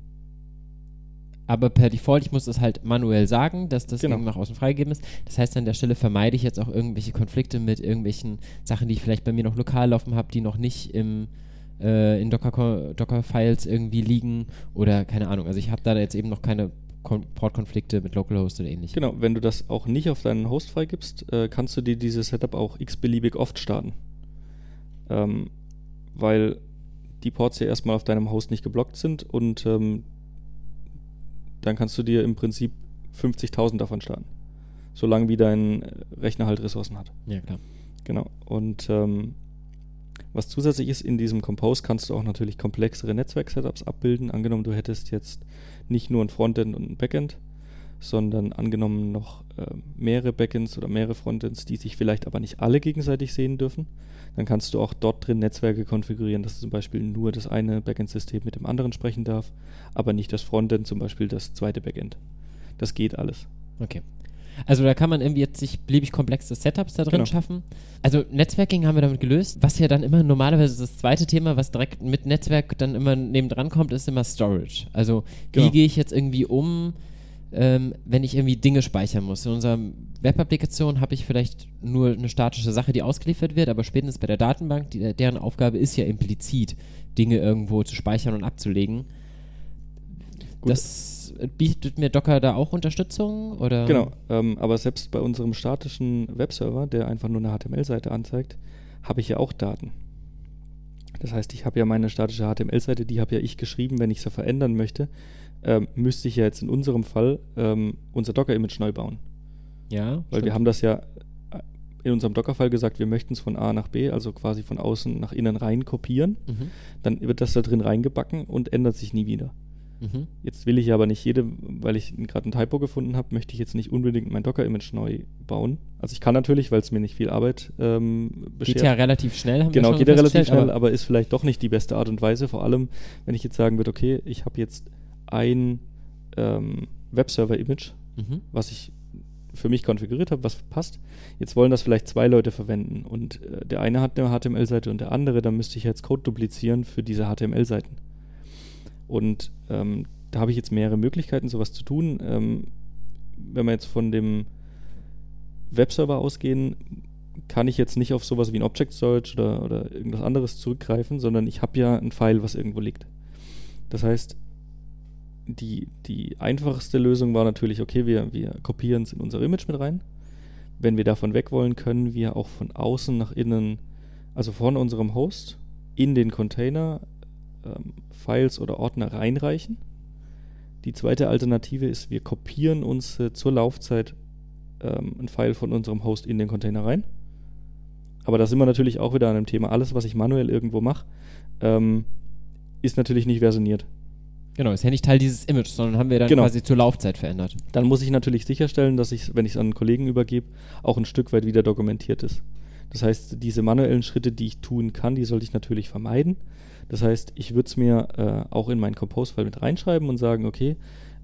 aber per Default, ich muss das halt manuell sagen, dass das genau. nach außen freigegeben ist. Das heißt, an der Stelle vermeide ich jetzt auch irgendwelche Konflikte mit irgendwelchen Sachen, die ich vielleicht bei mir noch lokal laufen habe, die noch nicht im, äh, in Docker-Files Docker irgendwie liegen oder keine Ahnung. Also ich habe da jetzt eben noch keine Portkonflikte mit Localhost oder ähnlichem. Genau, wenn du das auch nicht auf deinen Host freigibst, äh, kannst du dir dieses Setup auch x-beliebig oft starten. Ähm, weil die Ports ja erstmal auf deinem Host nicht geblockt sind und ähm, dann kannst du dir im Prinzip 50.000 davon starten. Solange wie dein Rechner halt Ressourcen hat. Ja, klar. Genau. Und ähm, was zusätzlich ist, in diesem Compose kannst du auch natürlich komplexere Netzwerk-Setups abbilden. Angenommen, du hättest jetzt nicht nur ein Frontend und ein Backend, sondern angenommen noch äh, mehrere Backends oder mehrere Frontends, die sich vielleicht aber nicht alle gegenseitig sehen dürfen, dann kannst du auch dort drin Netzwerke konfigurieren, dass zum Beispiel nur das eine Backend-System mit dem anderen sprechen darf, aber nicht das Frontend, zum Beispiel das zweite Backend. Das geht alles. Okay. Also da kann man irgendwie jetzt sich beliebig komplexe Setups da drin genau. schaffen. Also Netzwerking haben wir damit gelöst. Was ja dann immer normalerweise das zweite Thema, was direkt mit Netzwerk dann immer nebendran kommt, ist immer Storage. Also wie genau. gehe ich jetzt irgendwie um ähm, wenn ich irgendwie Dinge speichern muss. In unserer Web-Applikation habe ich vielleicht nur eine statische Sache, die ausgeliefert wird, aber spätestens bei der Datenbank, die, deren Aufgabe ist ja implizit, Dinge irgendwo zu speichern und abzulegen. Gut. Das bietet mir Docker da auch Unterstützung? Oder? Genau, ähm, aber selbst bei unserem statischen Webserver, der einfach nur eine HTML-Seite anzeigt, habe ich ja auch Daten. Das heißt, ich habe ja meine statische HTML-Seite, die habe ja ich geschrieben, wenn ich sie verändern möchte, ähm, müsste ich ja jetzt in unserem Fall ähm, unser Docker-Image neu bauen. Ja. Weil stimmt. wir haben das ja äh, in unserem Docker-Fall gesagt, wir möchten es von A nach B, also quasi von außen nach innen rein kopieren. Mhm. Dann wird das da drin reingebacken und ändert sich nie wieder. Mhm. Jetzt will ich aber nicht jede, weil ich gerade ein Typo gefunden habe, möchte ich jetzt nicht unbedingt mein Docker-Image neu bauen. Also ich kann natürlich, weil es mir nicht viel Arbeit ähm, beschert. Geht ja relativ schnell, haben Genau, geht ja relativ schnell, aber, aber ist vielleicht doch nicht die beste Art und Weise. Vor allem, wenn ich jetzt sagen würde, okay, ich habe jetzt ein ähm, Webserver-Image, mhm. was ich für mich konfiguriert habe, was passt. Jetzt wollen das vielleicht zwei Leute verwenden und äh, der eine hat eine HTML-Seite und der andere, dann müsste ich jetzt Code duplizieren für diese HTML-Seiten. Und ähm, da habe ich jetzt mehrere Möglichkeiten, sowas zu tun. Ähm, wenn wir jetzt von dem Webserver ausgehen, kann ich jetzt nicht auf sowas wie ein Object Storage oder, oder irgendwas anderes zurückgreifen, sondern ich habe ja ein File, was irgendwo liegt. Das heißt, die, die einfachste Lösung war natürlich, okay, wir, wir kopieren es in unser Image mit rein. Wenn wir davon weg wollen, können wir auch von außen nach innen, also von unserem Host, in den Container ähm, Files oder Ordner reinreichen. Die zweite Alternative ist, wir kopieren uns äh, zur Laufzeit ähm, ein File von unserem Host in den Container rein. Aber da sind wir natürlich auch wieder an dem Thema. Alles, was ich manuell irgendwo mache, ähm, ist natürlich nicht versioniert. Genau, ist ja nicht Teil dieses Images, sondern haben wir dann genau. quasi zur Laufzeit verändert. Dann muss ich natürlich sicherstellen, dass ich, wenn ich es an einen Kollegen übergebe, auch ein Stück weit wieder dokumentiert ist. Das heißt, diese manuellen Schritte, die ich tun kann, die sollte ich natürlich vermeiden. Das heißt, ich würde es mir äh, auch in meinen Compose-File mit reinschreiben und sagen, okay,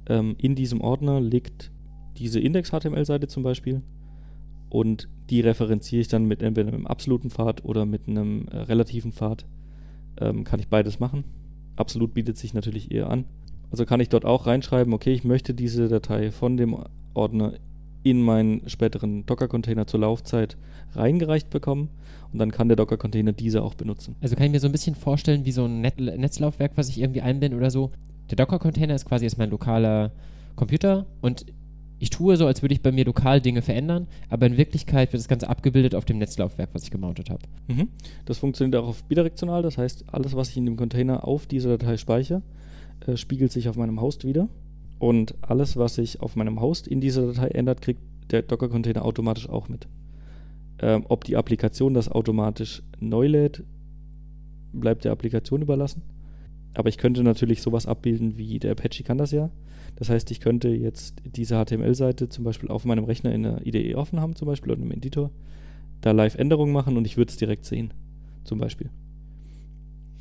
ähm, in diesem Ordner liegt diese Index-HTML-Seite zum Beispiel und die referenziere ich dann mit entweder einem absoluten Pfad oder mit einem äh, relativen Pfad. Ähm, kann ich beides machen. Absolut bietet sich natürlich eher an. Also kann ich dort auch reinschreiben, okay, ich möchte diese Datei von dem Ordner in meinen späteren Docker-Container zur Laufzeit reingereicht bekommen und dann kann der Docker-Container diese auch benutzen. Also kann ich mir so ein bisschen vorstellen wie so ein Net Netzlaufwerk, was ich irgendwie einbinde oder so. Der Docker-Container ist quasi jetzt mein lokaler Computer und ich tue so, als würde ich bei mir lokal Dinge verändern, aber in Wirklichkeit wird das Ganze abgebildet auf dem Netzlaufwerk, was ich gemountet habe. Mhm. Das funktioniert auch auf bidirektional, das heißt, alles, was ich in dem Container auf dieser Datei speichere, äh, spiegelt sich auf meinem Host wieder. Und alles, was sich auf meinem Host in dieser Datei ändert, kriegt der Docker-Container automatisch auch mit. Ähm, ob die Applikation das automatisch neu lädt, bleibt der Applikation überlassen. Aber ich könnte natürlich sowas abbilden wie der Apache kann das ja. Das heißt, ich könnte jetzt diese HTML-Seite zum Beispiel auf meinem Rechner in der IDE offen haben, zum Beispiel oder im Editor, da live Änderungen machen und ich würde es direkt sehen, zum Beispiel.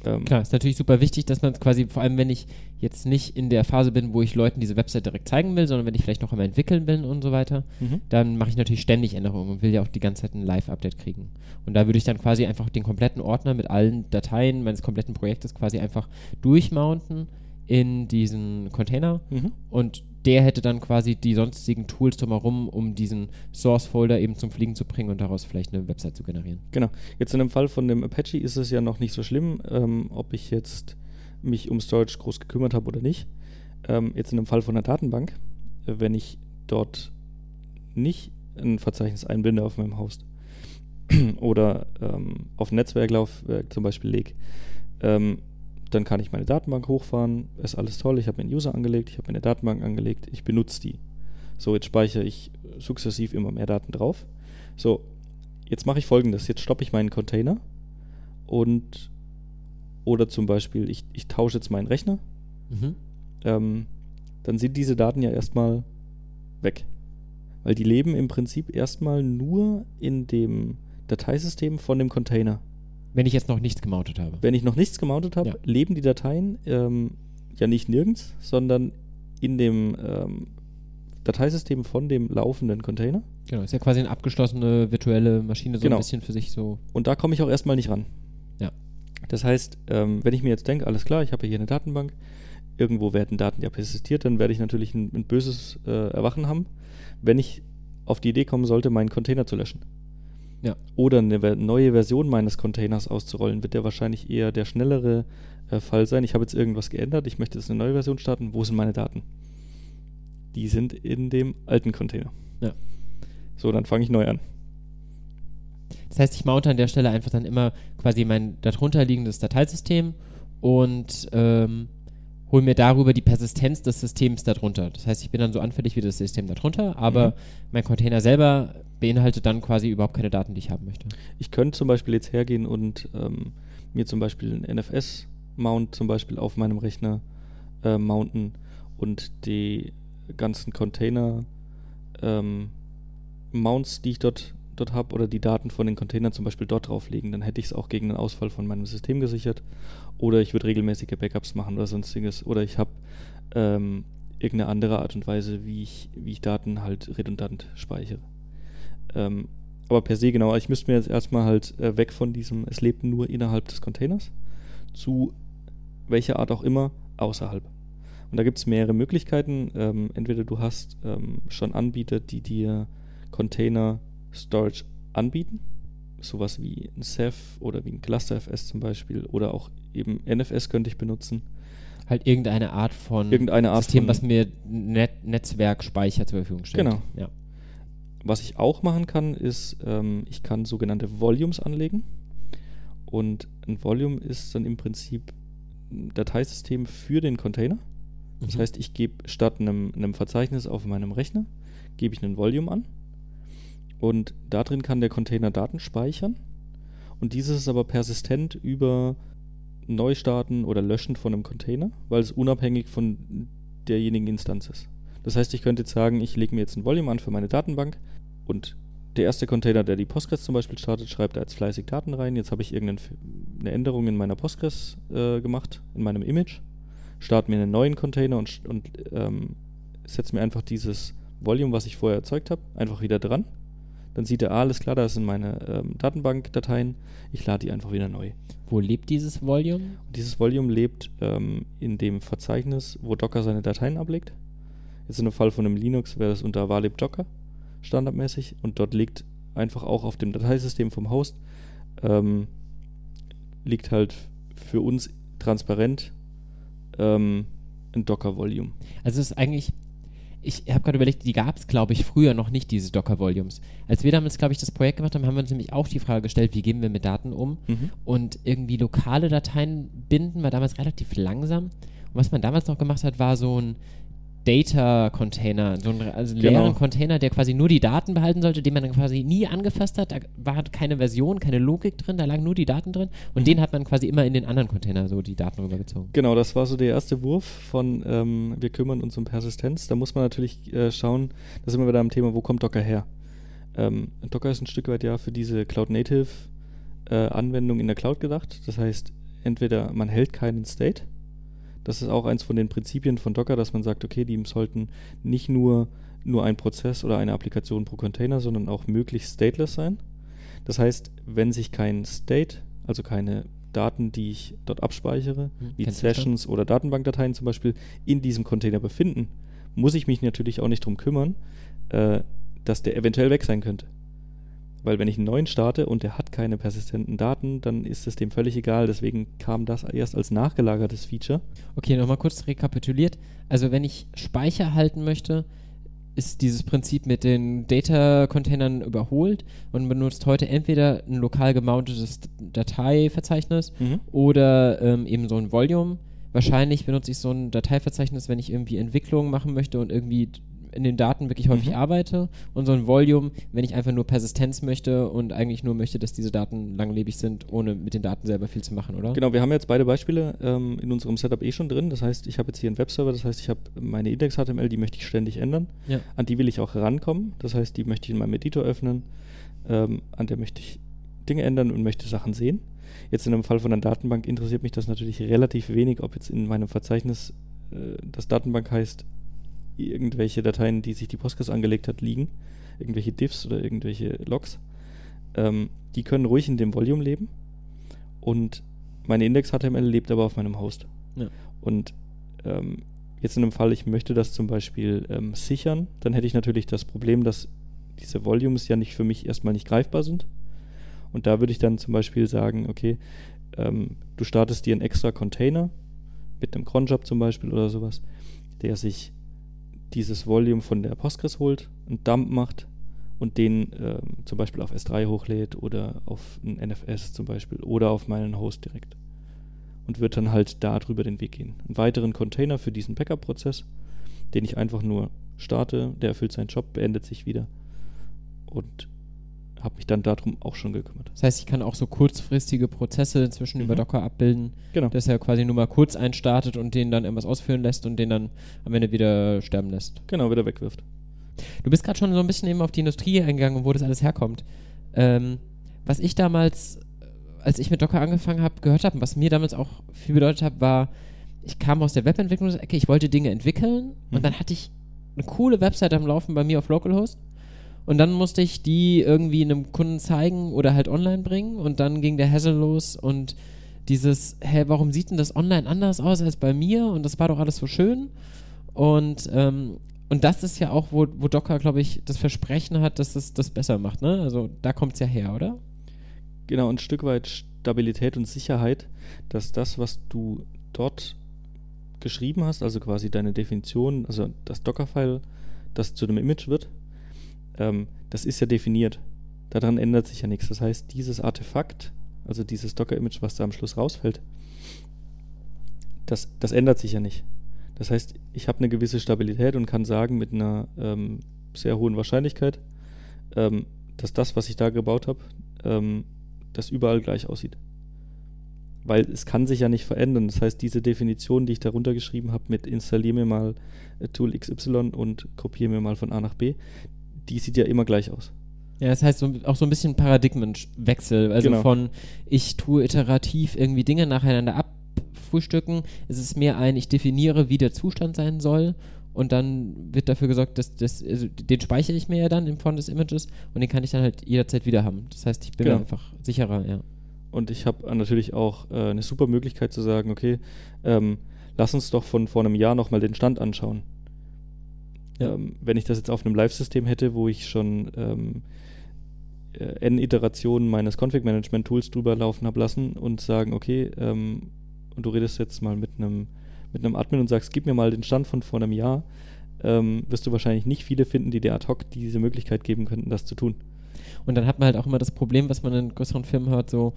Ähm, Klar, ist natürlich super wichtig, dass man es quasi, vor allem wenn ich jetzt nicht in der Phase bin, wo ich Leuten diese Website direkt zeigen will, sondern wenn ich vielleicht noch am entwickeln bin und so weiter, mhm. dann mache ich natürlich ständig Änderungen und will ja auch die ganze Zeit ein Live-Update kriegen. Und da würde ich dann quasi einfach den kompletten Ordner mit allen Dateien meines kompletten Projektes quasi einfach durchmounten in diesen Container mhm. und der hätte dann quasi die sonstigen Tools drumherum, um diesen Source-Folder eben zum Fliegen zu bringen und daraus vielleicht eine Website zu generieren. Genau. Jetzt in dem Fall von dem Apache ist es ja noch nicht so schlimm, ähm, ob ich jetzt mich um Storage groß gekümmert habe oder nicht. Ähm, jetzt in dem Fall von der Datenbank, äh, wenn ich dort nicht ein Verzeichnis einbinde auf meinem Host oder ähm, auf Netzwerklaufwerk zum Beispiel lege, dann kann ich meine Datenbank hochfahren, ist alles toll, ich habe mir einen User angelegt, ich habe mir eine Datenbank angelegt, ich benutze die. So, jetzt speichere ich sukzessiv immer mehr Daten drauf. So, jetzt mache ich folgendes, jetzt stoppe ich meinen Container und oder zum Beispiel, ich, ich tausche jetzt meinen Rechner, mhm. ähm, dann sind diese Daten ja erstmal weg. Weil die leben im Prinzip erstmal nur in dem Dateisystem von dem Container. Wenn ich jetzt noch nichts gemountet habe. Wenn ich noch nichts gemountet habe, ja. leben die Dateien ähm, ja nicht nirgends, sondern in dem ähm, Dateisystem von dem laufenden Container. Genau, ist ja quasi eine abgeschlossene virtuelle Maschine, so genau. ein bisschen für sich so. Und da komme ich auch erstmal nicht ran. Ja. Das heißt, ähm, wenn ich mir jetzt denke, alles klar, ich habe hier eine Datenbank, irgendwo werden Daten ja persistiert, dann werde ich natürlich ein, ein böses äh, Erwachen haben, wenn ich auf die Idee kommen sollte, meinen Container zu löschen. Ja. Oder eine neue Version meines Containers auszurollen, wird der wahrscheinlich eher der schnellere äh, Fall sein. Ich habe jetzt irgendwas geändert, ich möchte jetzt eine neue Version starten. Wo sind meine Daten? Die sind in dem alten Container. Ja. So, dann fange ich neu an. Das heißt, ich mounte an der Stelle einfach dann immer quasi mein darunter liegendes Dateisystem und ähm, hole mir darüber die Persistenz des Systems darunter. Das heißt, ich bin dann so anfällig wie das System darunter, aber mhm. mein Container selber beinhaltet dann quasi überhaupt keine Daten, die ich haben möchte. Ich könnte zum Beispiel jetzt hergehen und ähm, mir zum Beispiel ein NFS-Mount zum Beispiel auf meinem Rechner äh, mounten und die ganzen Container ähm, Mounts, die ich dort, dort habe, oder die Daten von den Containern zum Beispiel dort drauflegen, dann hätte ich es auch gegen den Ausfall von meinem System gesichert. Oder ich würde regelmäßige Backups machen oder sonstiges. Oder ich habe ähm, irgendeine andere Art und Weise, wie ich, wie ich Daten halt redundant speichere. Ähm, aber per se genau, ich müsste mir jetzt erstmal halt äh, weg von diesem, es lebt nur innerhalb des Containers, zu welcher Art auch immer außerhalb. Und da gibt es mehrere Möglichkeiten. Ähm, entweder du hast ähm, schon Anbieter, die dir Container Storage anbieten, sowas wie ein Ceph oder wie ein ClusterFS zum Beispiel, oder auch eben NFS könnte ich benutzen. Halt irgendeine Art von irgendeine Art System, von was mir Net Netzwerkspeicher zur Verfügung stellt. Genau. Ja. Was ich auch machen kann, ist, ähm, ich kann sogenannte Volumes anlegen. Und ein Volume ist dann im Prinzip ein Dateisystem für den Container. Das mhm. heißt, ich gebe statt einem, einem, Verzeichnis auf meinem Rechner, gebe ich einen Volume an. Und da drin kann der Container Daten speichern. Und dieses ist aber persistent über Neustarten oder Löschen von einem Container, weil es unabhängig von derjenigen Instanz ist. Das heißt, ich könnte jetzt sagen, ich lege mir jetzt ein Volume an für meine Datenbank und der erste Container, der die Postgres zum Beispiel startet, schreibt da jetzt fleißig Daten rein. Jetzt habe ich irgendeine Änderung in meiner Postgres äh, gemacht, in meinem Image, starte mir einen neuen Container und, und ähm, setze mir einfach dieses Volume, was ich vorher erzeugt habe, einfach wieder dran. Dann sieht er, ah, alles klar, da sind meine ähm, Datenbankdateien. Ich lade die einfach wieder neu. Wo lebt dieses Volume? Und dieses Volume lebt ähm, in dem Verzeichnis, wo Docker seine Dateien ablegt. Jetzt in dem Fall von einem Linux wäre das unter valib docker standardmäßig und dort liegt einfach auch auf dem Dateisystem vom Host ähm, liegt halt für uns transparent ähm, ein Docker-Volume. Also es ist eigentlich, ich habe gerade überlegt, die gab es, glaube ich, früher noch nicht, diese Docker-Volumes. Als wir damals, glaube ich, das Projekt gemacht haben, haben wir uns nämlich auch die Frage gestellt, wie gehen wir mit Daten um? Mhm. Und irgendwie lokale Dateien binden war damals relativ langsam. Und was man damals noch gemacht hat, war so ein Data-Container, so einen also Genau. leeren Container, der quasi nur die Daten behalten sollte, den man dann quasi nie angefasst hat. Da war keine Version, keine Logik drin, da lagen nur die Daten drin und Mhm. den hat man quasi immer in den anderen Container so die Daten rübergezogen. Genau, das war so der erste Wurf von ähm, wir kümmern uns um Persistenz. Da muss man natürlich äh, schauen, da sind wir wieder am Thema, wo kommt Docker her? Ähm, Docker ist ein Stück weit ja für diese Cloud-Native äh, Anwendung in der Cloud gedacht. Das heißt, entweder man hält keinen State. Das ist auch eins von den Prinzipien von Docker, dass man sagt, okay, die sollten nicht nur, nur ein Prozess oder eine Applikation pro Container, sondern auch möglichst stateless sein. Das heißt, wenn sich kein State, also keine Daten, die ich dort abspeichere, Hm, wie Sessions oder Datenbankdateien zum Beispiel, in diesem Container befinden, muss ich mich natürlich auch nicht darum kümmern, äh, dass der eventuell weg sein könnte. Weil wenn ich einen neuen starte und der hat keine persistenten Daten, dann ist es dem völlig egal. Deswegen kam das erst als nachgelagertes Feature. Okay, nochmal kurz rekapituliert. Also wenn ich Speicher halten möchte, ist dieses Prinzip mit den Data-Containern überholt und benutzt heute entweder ein lokal gemountetes Dateiverzeichnis oder ähm, eben so ein Volume. Wahrscheinlich benutze ich so ein Dateiverzeichnis, wenn ich irgendwie Entwicklungen machen möchte und irgendwie in den Daten wirklich häufig Mhm. arbeite und so ein Volume, wenn ich einfach nur Persistenz möchte und eigentlich nur möchte, dass diese Daten langlebig sind, ohne mit den Daten selber viel zu machen, oder? Genau, wir haben jetzt beide Beispiele ähm, in unserem Setup eh schon drin. Das heißt, ich habe jetzt hier einen Webserver, das heißt, ich habe meine Index-HTML, die möchte ich ständig ändern. Ja. An die will ich auch rankommen. Das heißt, die möchte ich in meinem Editor öffnen. Ähm, an der möchte ich Dinge ändern und möchte Sachen sehen. Jetzt in einem Fall von einer Datenbank interessiert mich das natürlich relativ wenig, ob jetzt in meinem Verzeichnis äh, das Datenbank heißt, irgendwelche Dateien, die sich die Postgres angelegt hat, liegen. Irgendwelche Diffs oder irgendwelche Logs. Ähm, die können ruhig in dem Volume leben. Und meine Index-HTML lebt aber auf meinem Host. Ja. Und ähm, jetzt in einem Fall, ich möchte das zum Beispiel ähm, sichern, dann hätte ich natürlich das Problem, dass diese Volumes ja nicht für mich erstmal nicht greifbar sind. Und da würde ich dann zum Beispiel sagen, okay, ähm, du startest dir einen extra Container mit einem cronjob zum Beispiel oder sowas, der sich dieses Volume von der Postgres holt, einen Dump macht und den ähm, zum Beispiel auf S3 hochlädt oder auf ein NFS zum Beispiel oder auf meinen Host direkt. Und wird dann halt darüber den Weg gehen. Einen weiteren Container für diesen Backup-Prozess, den ich einfach nur starte, der erfüllt seinen Job, beendet sich wieder und habe mich dann darum auch schon gekümmert. Das heißt, ich kann auch so kurzfristige Prozesse inzwischen über Mhm. Docker abbilden, Genau. dass er quasi nur mal kurz einstartet und den dann irgendwas ausführen lässt und den dann am Ende wieder sterben lässt. Genau, wieder wegwirft. Du bist gerade schon so ein bisschen eben auf die Industrie eingegangen und wo das alles herkommt. Ähm, was ich damals, äh, als ich mit Docker angefangen habe, gehört habe, und was mir damals auch viel bedeutet hat, war, ich kam aus der Webentwicklungsecke, ich wollte Dinge entwickeln Mhm. und dann hatte ich eine coole Website am Laufen bei mir auf Localhost. Und dann musste ich die irgendwie einem Kunden zeigen oder halt online bringen und dann ging der Hassel los und dieses, hä, warum sieht denn das online anders aus als bei mir? Und das war doch alles so schön. Und, ähm, und das ist ja auch, wo, wo Docker, glaube ich, das Versprechen hat, dass es das besser macht, ne? Also da kommt es ja her, oder? Genau, ein Stück weit Stabilität und Sicherheit, dass das, was du dort geschrieben hast, also quasi deine Definition, also das Docker-File, das zu einem Image wird, ähm, das ist ja definiert. Daran ändert sich ja nichts. Das heißt, dieses Artefakt, also dieses Docker-Image, was da am Schluss rausfällt, das, das ändert sich ja nicht. Das heißt, ich habe eine gewisse Stabilität und kann sagen mit einer ähm, sehr hohen Wahrscheinlichkeit, ähm, dass das, was ich da gebaut habe, ähm, das überall gleich aussieht. Weil es kann sich ja nicht verändern. Das heißt, diese Definition, die ich darunter geschrieben habe mit installiere mir mal äh, Tool XY und kopiere mir mal von A nach B, die sieht ja immer gleich aus. Ja, das heißt so, auch so ein bisschen Paradigmenwechsel. Also Genau. von ich tue iterativ irgendwie Dinge nacheinander abfrühstücken. Es ist mehr ein, ich definiere, wie der Zustand sein soll. Und dann wird dafür gesorgt, dass das, also den speichere ich mir ja dann in Form des Images und den kann ich dann halt jederzeit wieder haben. Das heißt, ich bin Genau. mir einfach sicherer, ja. Und ich habe natürlich auch äh, eine super Möglichkeit zu sagen, okay, ähm, lass uns doch von vor einem Jahr nochmal den Stand anschauen. Ja. Ähm, wenn ich das jetzt auf einem Live-System hätte, wo ich schon ähm, äh, N-Iterationen meines Config-Management-Tools drüber laufen habe lassen und sagen, okay, ähm, und du redest jetzt mal mit einem mit einem Admin und sagst, gib mir mal den Stand von vor einem Jahr, ähm, wirst du wahrscheinlich nicht viele finden, die dir ad hoc diese Möglichkeit geben könnten, das zu tun. Und dann hat man halt auch immer das Problem, was man in größeren Firmen hört, so,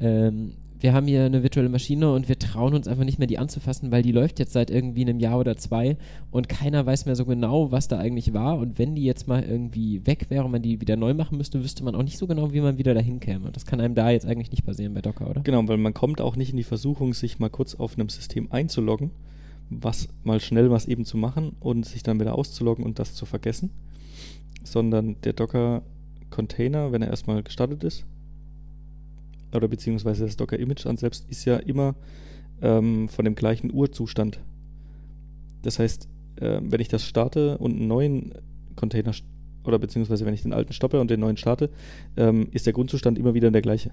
ähm, wir haben hier eine virtuelle Maschine und wir trauen uns einfach nicht mehr, die anzufassen, weil die läuft jetzt seit irgendwie einem Jahr oder zwei und keiner weiß mehr so genau, was da eigentlich war. Und wenn die jetzt mal irgendwie weg wäre und man die wieder neu machen müsste, wüsste man auch nicht so genau, wie man wieder dahin käme. Das kann einem da jetzt eigentlich nicht passieren bei Docker, oder? Genau, weil man kommt auch nicht in die Versuchung, sich mal kurz auf einem System einzuloggen, was mal schnell was eben zu machen und sich dann wieder auszuloggen und das zu vergessen, sondern der Docker-Container, wenn er erstmal gestartet ist, oder beziehungsweise das Docker-Image an selbst ist ja immer ähm, von dem gleichen Urzustand. Das heißt, äh, wenn ich das starte und einen neuen Container oder beziehungsweise wenn ich den alten stoppe und den neuen starte, ähm, ist der Grundzustand immer wieder der gleiche.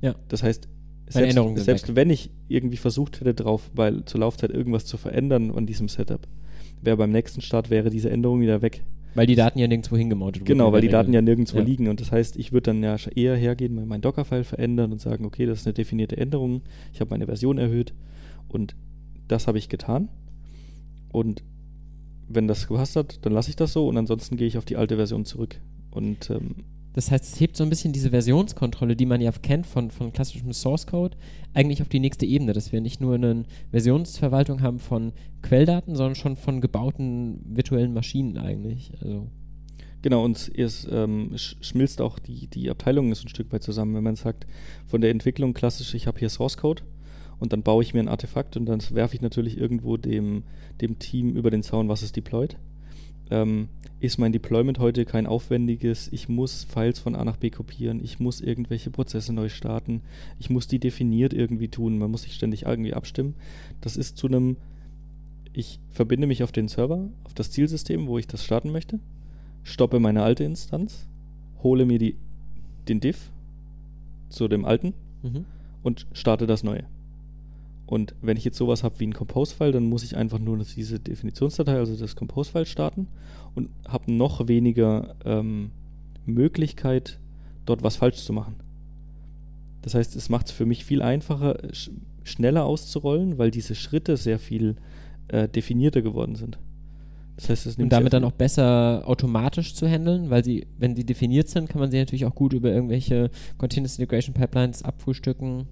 Ja. Das heißt, selbst, selbst wenn ich irgendwie versucht hätte drauf, weil zur Laufzeit irgendwas zu verändern an diesem Setup, wäre beim nächsten Start wäre diese Änderung wieder weg. Weil die Daten ja nirgendwo hingemountet wurden. Genau, weil die Daten ja nirgendwo ja. liegen. Und das heißt, ich würde dann ja eher hergehen, mein Docker-File verändern und sagen, okay, das ist eine definierte Änderung, ich habe meine Version erhöht und das habe ich getan. Und wenn das gepasst hat, dann lasse ich das so und ansonsten gehe ich auf die alte Version zurück. Und ähm, das heißt, es hebt so ein bisschen diese Versionskontrolle, die man ja kennt von, von klassischem Source Code, eigentlich auf die nächste Ebene, dass wir nicht nur eine Versionsverwaltung haben von Quelldaten, sondern schon von gebauten virtuellen Maschinen eigentlich. Also. Genau, und es ähm, schmilzt auch die, die Abteilungen ein Stück weit zusammen, wenn man sagt, von der Entwicklung klassisch, ich habe hier Source Code und dann baue ich mir ein Artefakt und dann werfe ich natürlich irgendwo dem, dem Team über den Zaun, was es deployt ähm, ist mein Deployment heute kein aufwendiges, ich muss Files von A nach B kopieren, ich muss irgendwelche Prozesse neu starten, ich muss die definiert irgendwie tun, man muss sich ständig irgendwie abstimmen. Das ist zu einem, ich verbinde mich auf den Server, auf das Zielsystem, wo ich das starten möchte, stoppe meine alte Instanz, hole mir die, den Diff zu dem alten mhm. und starte das neue. Und wenn ich jetzt sowas habe wie ein Compose-File, dann muss ich einfach nur diese Definitionsdatei, also das Compose-File starten und habe noch weniger ähm, Möglichkeit, dort was falsch zu machen. Das heißt, es macht es für mich viel einfacher, sch schneller auszurollen, weil diese Schritte sehr viel äh, definierter geworden sind. Das heißt, es nimmt und damit dann auch besser automatisch zu handeln, weil sie, wenn sie definiert sind, kann man sie natürlich auch gut über irgendwelche Continuous Integration Pipelines abfrühstücken.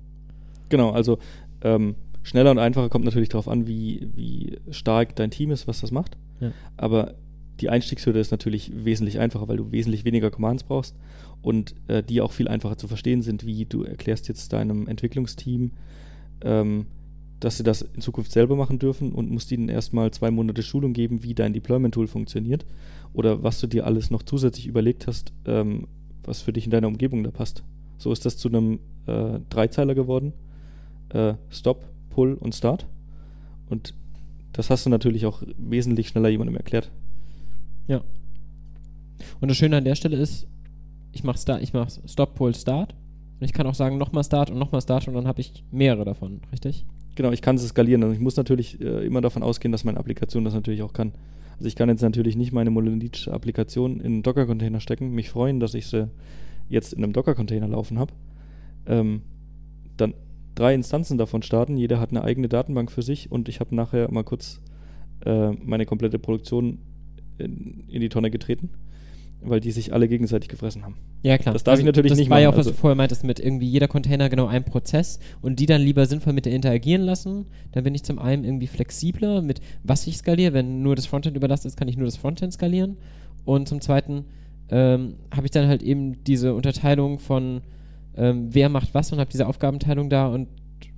Genau, also ähm, schneller und einfacher kommt natürlich darauf an, wie, wie stark dein Team ist, was das macht. Ja. Aber die Einstiegshürde ist natürlich wesentlich einfacher, weil du wesentlich weniger Commands brauchst und äh, die auch viel einfacher zu verstehen sind, wie du erklärst jetzt deinem Entwicklungsteam, ähm, dass sie das in Zukunft selber machen dürfen und musst ihnen erstmal zwei Monate Schulung geben, wie dein Deployment-Tool funktioniert oder was du dir alles noch zusätzlich überlegt hast, ähm, was für dich in deiner Umgebung da passt. So ist das zu einem äh, Dreizeiler geworden äh, Stop, Pull und Start. Und das hast du natürlich auch wesentlich schneller jemandem erklärt. Ja. Und das Schöne an der Stelle ist, ich mache Start, ich mache Stop, Pull, Start. Und ich kann auch sagen, nochmal Start und nochmal Start und dann habe ich mehrere davon, richtig? Genau, ich kann es skalieren. Also ich muss natürlich äh, immer davon ausgehen, dass meine Applikation das natürlich auch kann. Also ich kann jetzt natürlich nicht meine monolithische Applikation in einen Docker-Container stecken, mich freuen, dass ich sie jetzt in einem Docker-Container laufen habe. Ähm, dann drei Instanzen davon starten. Jeder hat eine eigene Datenbank für sich und ich habe nachher mal kurz äh, meine komplette Produktion in, in, die Tonne getreten, weil die sich alle gegenseitig gefressen haben. Ja, klar. Das darf also, ich natürlich das nicht machen. Das war ja auch, was also. du vorher meintest, mit irgendwie jeder Container genau ein Prozess und die dann lieber sinnvoll mit der interagieren lassen. Dann bin ich zum einen irgendwie flexibler mit, was ich skaliere. Wenn nur das Frontend überlastet ist, kann ich nur das Frontend skalieren. Und zum zweiten ähm, habe ich dann halt eben diese Unterteilung von ähm, wer macht was und habe diese Aufgabenteilung da und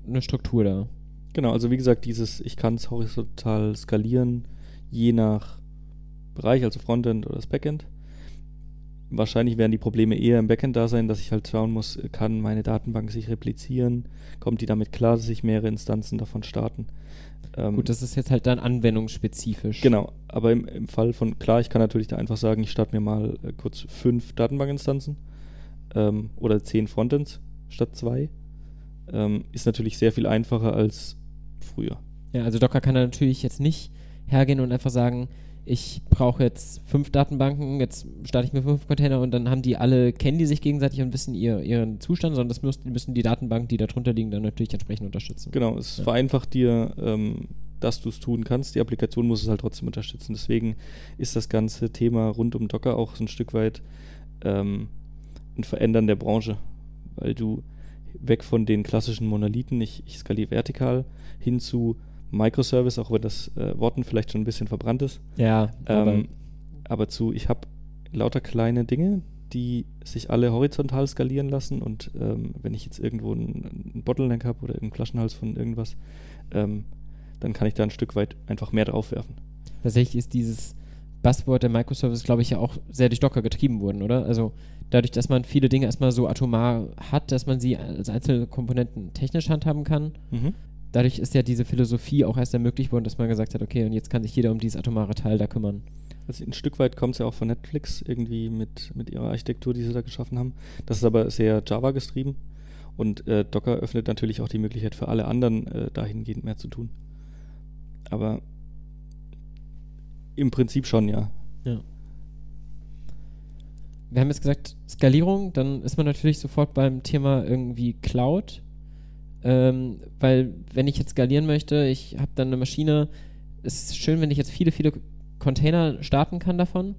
eine Struktur da. Genau, also wie gesagt, dieses, ich kann es horizontal skalieren, je nach Bereich, also Frontend oder das Backend. Wahrscheinlich werden die Probleme eher im Backend da sein, dass ich halt schauen muss, kann meine Datenbank sich replizieren? Kommt die damit klar, dass ich mehrere Instanzen davon starten? Ähm, Gut, das ist jetzt halt dann anwendungsspezifisch. Genau, aber im, im Fall von, klar, ich kann natürlich da einfach sagen, ich starte mir mal äh, kurz fünf Datenbankinstanzen ähm, oder zehn Frontends statt zwei. Ähm, ist natürlich sehr viel einfacher als früher. Ja, also Docker kann da natürlich jetzt nicht hergehen und einfach sagen, ich brauche jetzt fünf Datenbanken, jetzt starte ich mir fünf Container und dann haben die alle, kennen die sich gegenseitig und wissen ihr, ihren Zustand, sondern das müssen, müssen die Datenbanken, die darunter liegen, dann natürlich entsprechend unterstützen. Genau, es ja. vereinfacht dir, ähm, dass du es tun kannst. Die Applikation muss es halt trotzdem unterstützen. Deswegen ist das ganze Thema rund um Docker auch so ein Stück weit ähm, ein Verändern der Branche, weil du weg von den klassischen Monolithen, ich, ich skaliere vertikal hin zu Microservice, auch wenn das äh, Worten vielleicht schon ein bisschen verbrannt ist. Ja, aber Ähm, aber zu, ich habe lauter kleine Dinge, die sich alle horizontal skalieren lassen und ähm, wenn ich jetzt irgendwo einen, einen Bottleneck habe oder irgendeinen Flaschenhals von irgendwas, ähm, dann kann ich da ein Stück weit einfach mehr draufwerfen. tatsächlich ist dieses Buzzword der Microservice, glaube ich, ja auch sehr durch Docker getrieben worden, oder? Also dadurch, dass man viele Dinge erstmal so atomar hat, dass man sie als einzelne Komponenten technisch handhaben kann, Mhm. Dadurch ist ja diese Philosophie auch erst ermöglicht worden, dass man gesagt hat, okay, und jetzt kann sich jeder um dieses atomare Teil da kümmern. Also ein Stück weit kommt es ja auch von Netflix irgendwie mit, mit ihrer Architektur, die sie da geschaffen haben. Das ist aber sehr Java gestrieben. Und äh, Docker öffnet natürlich auch die Möglichkeit für alle anderen, äh, dahingehend mehr zu tun. Aber im Prinzip schon, ja. Ja. Wir haben jetzt gesagt, Skalierung, dann ist man natürlich sofort beim Thema irgendwie Cloud. Ähm, weil, wenn ich jetzt skalieren möchte, ich habe dann eine Maschine, es ist schön, wenn ich jetzt viele, viele Container starten kann davon,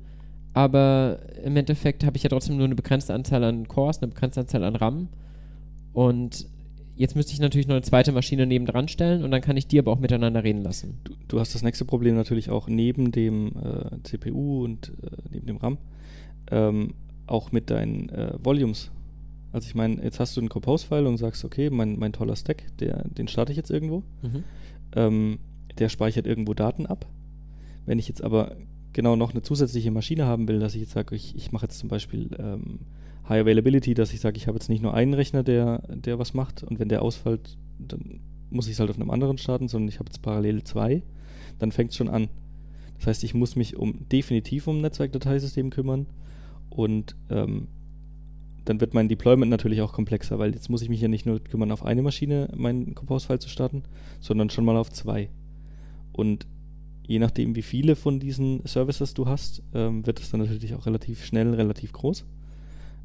aber im Endeffekt habe ich ja trotzdem nur eine begrenzte Anzahl an Cores, eine begrenzte Anzahl an RAM. Und jetzt müsste ich natürlich noch eine zweite Maschine nebendran stellen und dann kann ich die aber auch miteinander reden lassen. Du, du hast das nächste Problem natürlich auch neben dem äh, CPU und äh, neben dem RAM, ähm, auch mit deinen äh, Volumes. Also ich meine, jetzt hast du einen Compose-File und sagst, okay, mein, mein toller Stack, der, den starte ich jetzt irgendwo. Mhm. ähm, der speichert irgendwo Daten ab. Wenn ich jetzt aber genau noch eine zusätzliche Maschine haben will, dass ich jetzt sage, ich, ich mache jetzt zum Beispiel ähm, High Availability, dass ich sage, ich habe jetzt nicht nur einen Rechner, der, der was macht und wenn der ausfällt, dann muss ich es halt auf einem anderen starten, sondern ich habe jetzt parallel zwei, dann fängt es schon an. Das heißt, ich muss mich um definitiv um ein Netzwerkdateisystem kümmern und ähm, dann wird mein Deployment natürlich auch komplexer, weil jetzt muss ich mich ja nicht nur kümmern, auf eine Maschine meinen Compose-File zu starten, sondern schon mal auf zwei. Und je nachdem, wie viele von diesen Services du hast, ähm, wird es dann natürlich auch relativ schnell, relativ groß.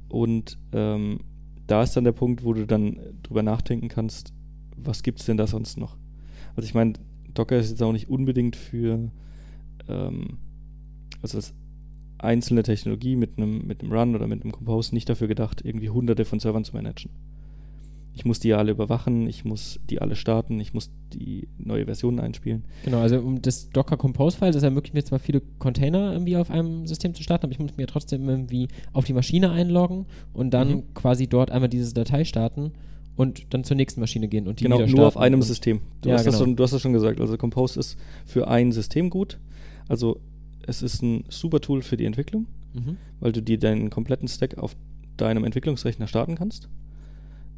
Und ähm, da ist dann der Punkt, wo du dann drüber nachdenken kannst, was gibt es denn da sonst noch? Also ich meine, Docker ist jetzt auch nicht unbedingt für, ähm, also als einzelne Technologie mit einem, mit einem Run oder mit einem Compose nicht dafür gedacht, irgendwie hunderte von Servern zu managen. Ich muss die ja alle überwachen, ich muss die alle starten, ich muss die neue Versionen einspielen. Genau, also um das Docker Compose File, das ermöglicht mir zwar viele Container irgendwie auf einem System zu starten, aber ich muss mir trotzdem irgendwie auf die Maschine einloggen und dann Mhm. quasi dort einmal diese Datei starten und dann zur nächsten Maschine gehen und die genau, wieder nur auf starten einem System. Du, Ja, hast das genau. schon, du hast das schon gesagt. Also Compose ist für ein System gut. Also es ist ein super Tool für die Entwicklung, Mhm. weil du dir deinen kompletten Stack auf deinem Entwicklungsrechner starten kannst.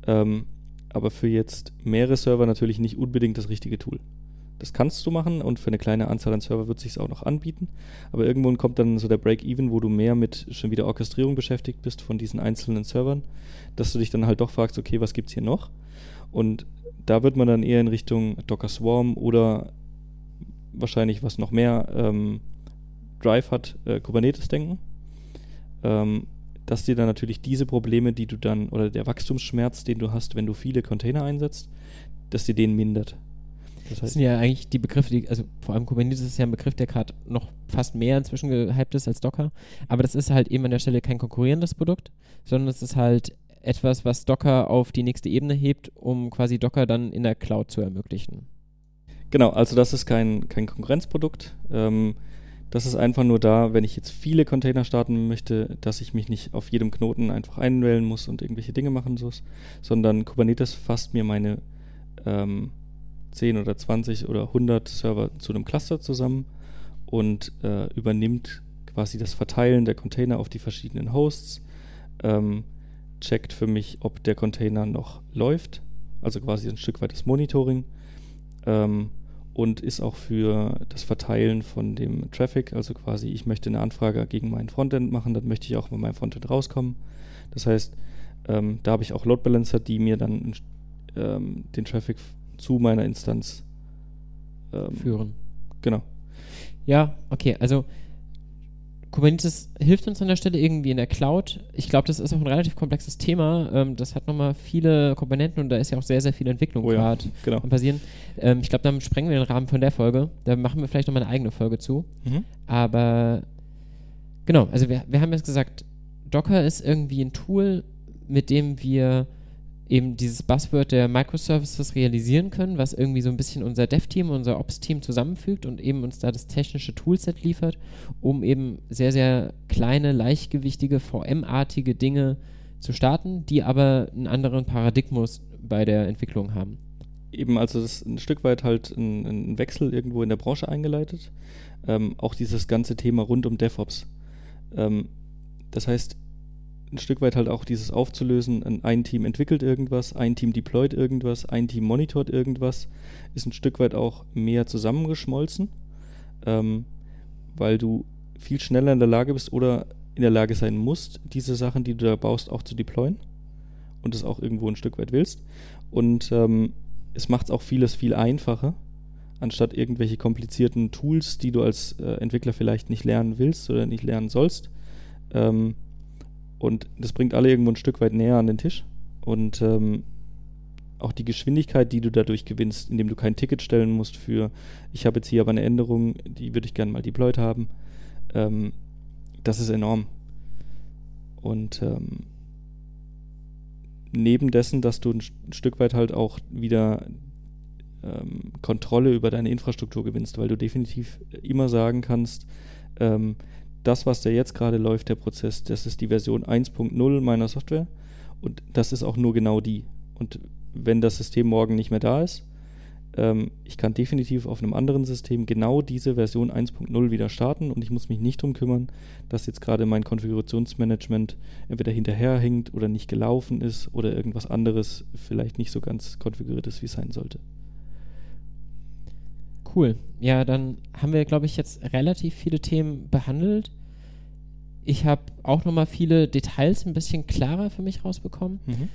Ähm, aber für jetzt mehrere Server natürlich nicht unbedingt das richtige Tool. Das kannst du machen und für eine kleine Anzahl an Server wird sich auch noch anbieten. Aber irgendwann kommt dann so der Break-Even, wo du mehr mit schon wieder Orchestrierung beschäftigt bist von diesen einzelnen Servern, dass du dich dann halt doch fragst, okay, was gibt's hier noch? Und da wird man dann eher in Richtung Docker Swarm oder wahrscheinlich was noch mehr ähm, Drive hat, äh, Kubernetes denken. Ähm, dass dir dann natürlich diese Probleme, die du dann, oder der Wachstumsschmerz, den du hast, wenn du viele Container einsetzt, dass dir den mindert. Das Das sind ja eigentlich die Begriffe, die, also vor allem Kubernetes ist ja ein Begriff, der gerade noch fast mehr inzwischen gehypt ist als Docker. Aber das ist halt eben an der Stelle kein konkurrierendes Produkt, sondern es ist halt etwas, was Docker auf die nächste Ebene hebt, um quasi Docker dann in der Cloud zu ermöglichen. Genau, also das ist kein, kein Konkurrenzprodukt. Ähm, das ist einfach nur da, wenn ich jetzt viele Container starten möchte, dass ich mich nicht auf jedem Knoten einfach einwählen muss und irgendwelche Dinge machen muss, sondern Kubernetes fasst mir meine ähm, 10 oder 20 oder 100 Server zu einem Cluster zusammen und äh, übernimmt quasi das Verteilen der Container auf die verschiedenen Hosts, ähm, checkt für mich, ob der Container noch läuft, also quasi ein Stück weit das Monitoring ähm, und ist auch für das Verteilen von dem Traffic, also quasi ich möchte eine Anfrage gegen mein Frontend machen, dann möchte ich auch mit meinem Frontend rauskommen. Das heißt, ähm, da habe ich auch Load Balancer, die mir dann ähm, den Traffic zu meiner Instanz ähm, Führen. Genau. Ja, okay, also Kubernetes hilft uns an der Stelle irgendwie in der Cloud. Ich glaube, das ist auch ein relativ komplexes Thema. Ähm, das hat nochmal viele Komponenten und da ist ja auch sehr, sehr viel Entwicklung Oh ja, gerade genau. am passieren. Ähm, ich glaube, damit sprengen wir den Rahmen von der Folge. Da machen wir vielleicht nochmal eine eigene Folge zu. Mhm. Aber genau, also wir, wir haben jetzt gesagt, Docker ist irgendwie ein Tool, mit dem wir eben dieses Buzzword der Microservices realisieren können, was irgendwie so ein bisschen unser Dev-Team, unser Ops-Team zusammenfügt und eben uns da das technische Toolset liefert, um eben sehr, sehr kleine, leichtgewichtige, VM-artige Dinge zu starten, die aber einen anderen Paradigmus bei der Entwicklung haben. Eben, also das ist ein Stück weit halt ein, ein Wechsel irgendwo in der Branche eingeleitet. Ähm, auch dieses ganze Thema rund um DevOps. Ähm, das heißt, ein Stück weit halt auch dieses aufzulösen, ein Team entwickelt irgendwas, ein Team deployt irgendwas, ein Team monitort irgendwas, ist ein Stück weit auch mehr zusammengeschmolzen, ähm, weil du viel schneller in der Lage bist oder in der Lage sein musst, diese Sachen, die du da baust, auch zu deployen und es auch irgendwo ein Stück weit willst. Und ähm, es macht es auch vieles viel einfacher, anstatt irgendwelche komplizierten Tools, die du als äh, Entwickler vielleicht nicht lernen willst oder nicht lernen sollst. Ähm, und das bringt alle irgendwo ein Stück weit näher an den Tisch. Und ähm, auch die Geschwindigkeit, die du dadurch gewinnst, indem du kein Ticket stellen musst für, ich habe jetzt hier aber eine Änderung, die würde ich gerne mal deployed haben, ähm, das ist enorm. Und ähm, neben dessen, dass du ein, ein, Stück weit halt auch wieder ähm, Kontrolle über deine Infrastruktur gewinnst, weil du definitiv immer sagen kannst, ähm, das, was da jetzt gerade läuft, der Prozess, das ist die Version 1.0 meiner Software und das ist auch nur genau die. Und wenn das System morgen nicht mehr da ist, ähm, ich kann definitiv auf einem anderen System genau diese Version 1.0 wieder starten und ich muss mich nicht darum kümmern, dass jetzt gerade mein Konfigurationsmanagement entweder hinterherhängt oder nicht gelaufen ist oder irgendwas anderes vielleicht nicht so ganz konfiguriert ist, wie es sein sollte. Cool. Ja, dann haben wir, glaube ich, jetzt relativ viele Themen behandelt. Ich habe auch nochmal viele Details ein bisschen klarer für mich rausbekommen. Mhm.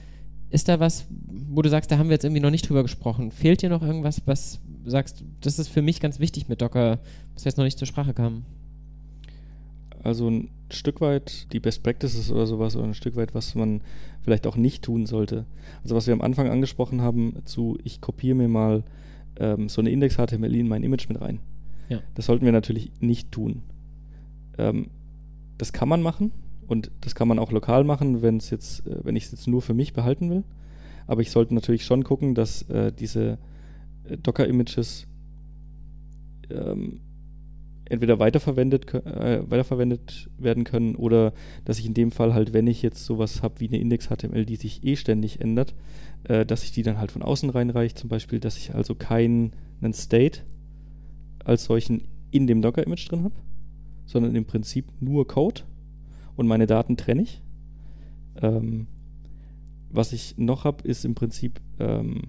Ist da was, wo du sagst, da haben wir jetzt irgendwie noch nicht drüber gesprochen? Fehlt dir noch irgendwas, was du sagst, das ist für mich ganz wichtig mit Docker, was jetzt noch nicht zur Sprache kam? Also ein Stück weit die Best Practices oder sowas oder ein Stück weit, was man vielleicht auch nicht tun sollte. Also was wir am Anfang angesprochen haben, zu ich kopiere mir mal ähm, so eine Index-HTML in mein Image mit rein. Ja. Das sollten wir natürlich nicht tun. Ähm, das kann man machen und das kann man auch lokal machen, jetzt, äh, wenn ich es jetzt nur für mich behalten will. Aber ich sollte natürlich schon gucken, dass äh, diese äh, Docker-Images ähm, entweder weiterverwendet, äh, weiterverwendet werden können oder dass ich in dem Fall halt, wenn ich jetzt sowas habe wie eine Index-HTML, die sich eh ständig ändert, äh, dass ich die dann halt von außen reinreiche, zum Beispiel, dass ich also keinen State als solchen in dem Docker-Image drin habe, sondern im Prinzip nur Code und meine Daten trenne ich. Ähm, was ich noch habe, ist im Prinzip, ähm,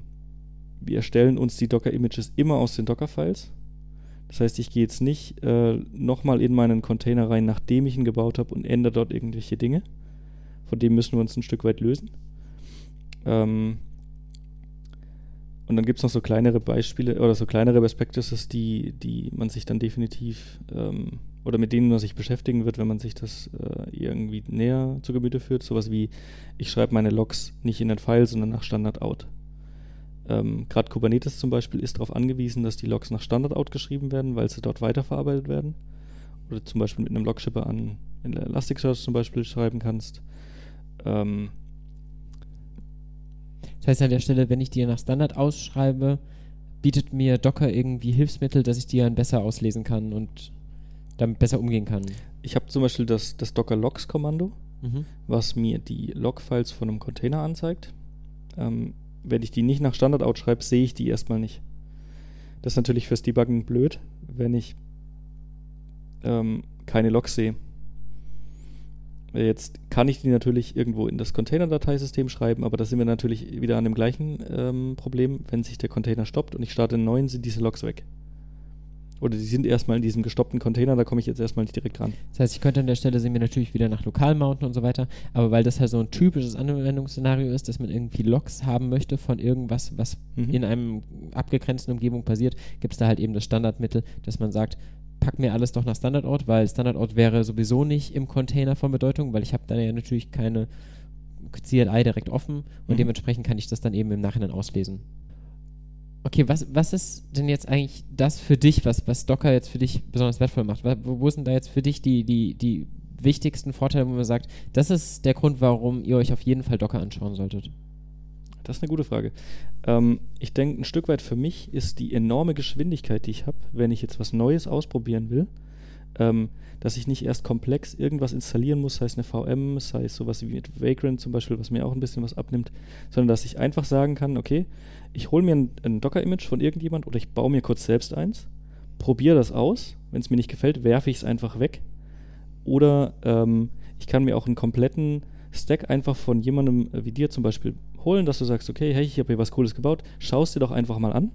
wir erstellen uns die Docker-Images immer aus den Docker-Files. Das heißt, ich gehe jetzt nicht äh, nochmal in meinen Container rein, nachdem ich ihn gebaut habe und ändere dort irgendwelche Dinge. Von dem müssen wir uns ein Stück weit lösen. Ähm, und dann gibt es noch so kleinere Beispiele oder so kleinere Best die, die man sich dann definitiv ähm, oder mit denen man sich beschäftigen wird, wenn man sich das äh, irgendwie näher zu Gemüte führt. Sowas wie, ich schreibe meine Logs nicht in den File, sondern nach Standard-Out. Ähm, Gerade Kubernetes zum Beispiel ist darauf angewiesen, dass die Logs nach Standard-Out geschrieben werden, weil sie dort weiterverarbeitet werden. Oder zum Beispiel mit einem Logshipper an Elasticsearch zum Beispiel schreiben kannst. Ähm, das heißt an der Stelle, wenn ich dir nach Standard ausschreibe, bietet mir Docker irgendwie Hilfsmittel, dass ich die dann besser auslesen kann und damit besser umgehen kann. Ich habe zum Beispiel das, das Docker Logs Kommando, mhm. was mir die Log-Files von einem Container anzeigt. Ähm, wenn ich die nicht nach Standard ausschreibe, sehe ich die erstmal nicht. Das ist natürlich fürs Debuggen blöd, wenn ich ähm, keine Logs sehe. Jetzt kann ich die natürlich irgendwo in das Container-Dateisystem schreiben, aber da sind wir natürlich wieder an dem gleichen ähm, Problem. Wenn sich der Container stoppt und ich starte einen neuen, sind diese Logs weg. Oder die sind erstmal in diesem gestoppten Container, da komme ich jetzt erstmal nicht direkt ran. Das heißt, ich könnte an der Stelle sehen wir natürlich wieder nach lokal mounten und so weiter, aber weil das halt so ein typisches Anwendungsszenario ist, dass man irgendwie Logs haben möchte von irgendwas, was mhm. in einem abgegrenzten Umgebung passiert, gibt es da halt eben das Standardmittel, dass man sagt, pack mir alles doch nach Standardort, weil Standardort wäre sowieso nicht im Container von Bedeutung, weil ich habe da ja natürlich keine CLI direkt offen und mhm. dementsprechend kann ich das dann eben im Nachhinein auslesen. Okay, was, was ist denn jetzt eigentlich das für dich, was, was Docker jetzt für dich besonders wertvoll macht? Wo, wo sind da jetzt für dich die, die, die wichtigsten Vorteile, wo man sagt, das ist der Grund, warum ihr euch auf jeden Fall Docker anschauen solltet? Das ist eine gute Frage. Ähm, ich denke, ein Stück weit für mich ist die enorme Geschwindigkeit, die ich habe, wenn ich jetzt was Neues ausprobieren will, ähm, dass ich nicht erst komplex irgendwas installieren muss, sei es eine VM, sei es sowas wie mit Vagrant zum Beispiel, was mir auch ein bisschen was abnimmt, sondern dass ich einfach sagen kann, okay, ich hole mir ein, ein Docker-Image von irgendjemand oder ich baue mir kurz selbst eins, probiere das aus, wenn es mir nicht gefällt, werfe ich es einfach weg oder ähm, ich kann mir auch einen kompletten Stack einfach von jemandem wie dir zum Beispiel holen, dass du sagst, okay, hey, ich habe hier was Cooles gebaut, schau es dir doch einfach mal an.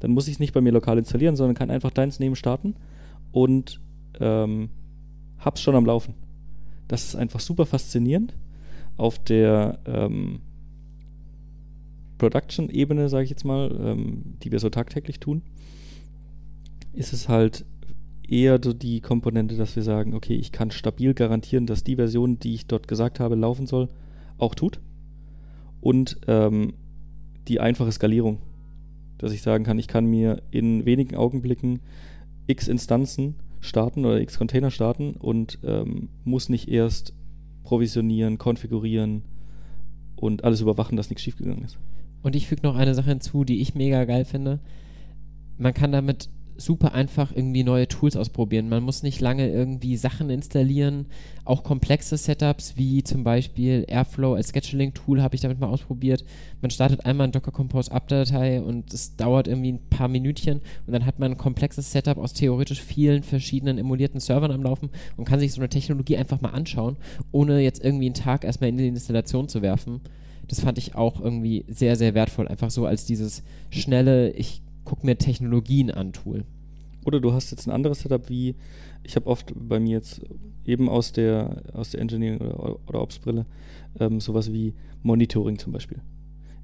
Dann muss ich es nicht bei mir lokal installieren, sondern kann einfach deins nehmen, starten und ähm, hab's schon am Laufen. Das ist einfach super faszinierend. Auf der ähm, Production-Ebene, sage ich jetzt mal, ähm, die wir so tagtäglich tun, ist es halt eher so die Komponente, dass wir sagen, okay, ich kann stabil garantieren, dass die Version, die ich dort gesagt habe, laufen soll, auch tut. Und ähm, die einfache Skalierung, dass ich sagen kann, ich kann mir in wenigen Augenblicken x Instanzen starten oder X Container starten und ähm, muss nicht erst provisionieren, konfigurieren und alles überwachen, dass nichts schiefgegangen ist. Und ich füge noch eine Sache hinzu, die ich mega geil finde. Man kann damit super einfach irgendwie neue Tools ausprobieren. Man muss nicht lange irgendwie Sachen installieren. Auch komplexe Setups wie zum Beispiel Airflow als Scheduling-Tool habe ich damit mal ausprobiert. Man startet einmal ein Docker Compose Up-Datei und es dauert irgendwie ein paar Minütchen und dann hat man ein komplexes Setup aus theoretisch vielen verschiedenen emulierten Servern am Laufen und kann sich so eine Technologie einfach mal anschauen, ohne jetzt irgendwie einen Tag erstmal in die Installation zu werfen. Das fand ich auch irgendwie sehr, sehr wertvoll. Einfach so als dieses schnelle, ich guck mir Technologien an, Tool. Oder du hast jetzt ein anderes Setup wie, ich habe oft bei mir jetzt eben aus der, aus der Engineering- oder, oder Ops-Brille ähm, sowas wie Monitoring zum Beispiel.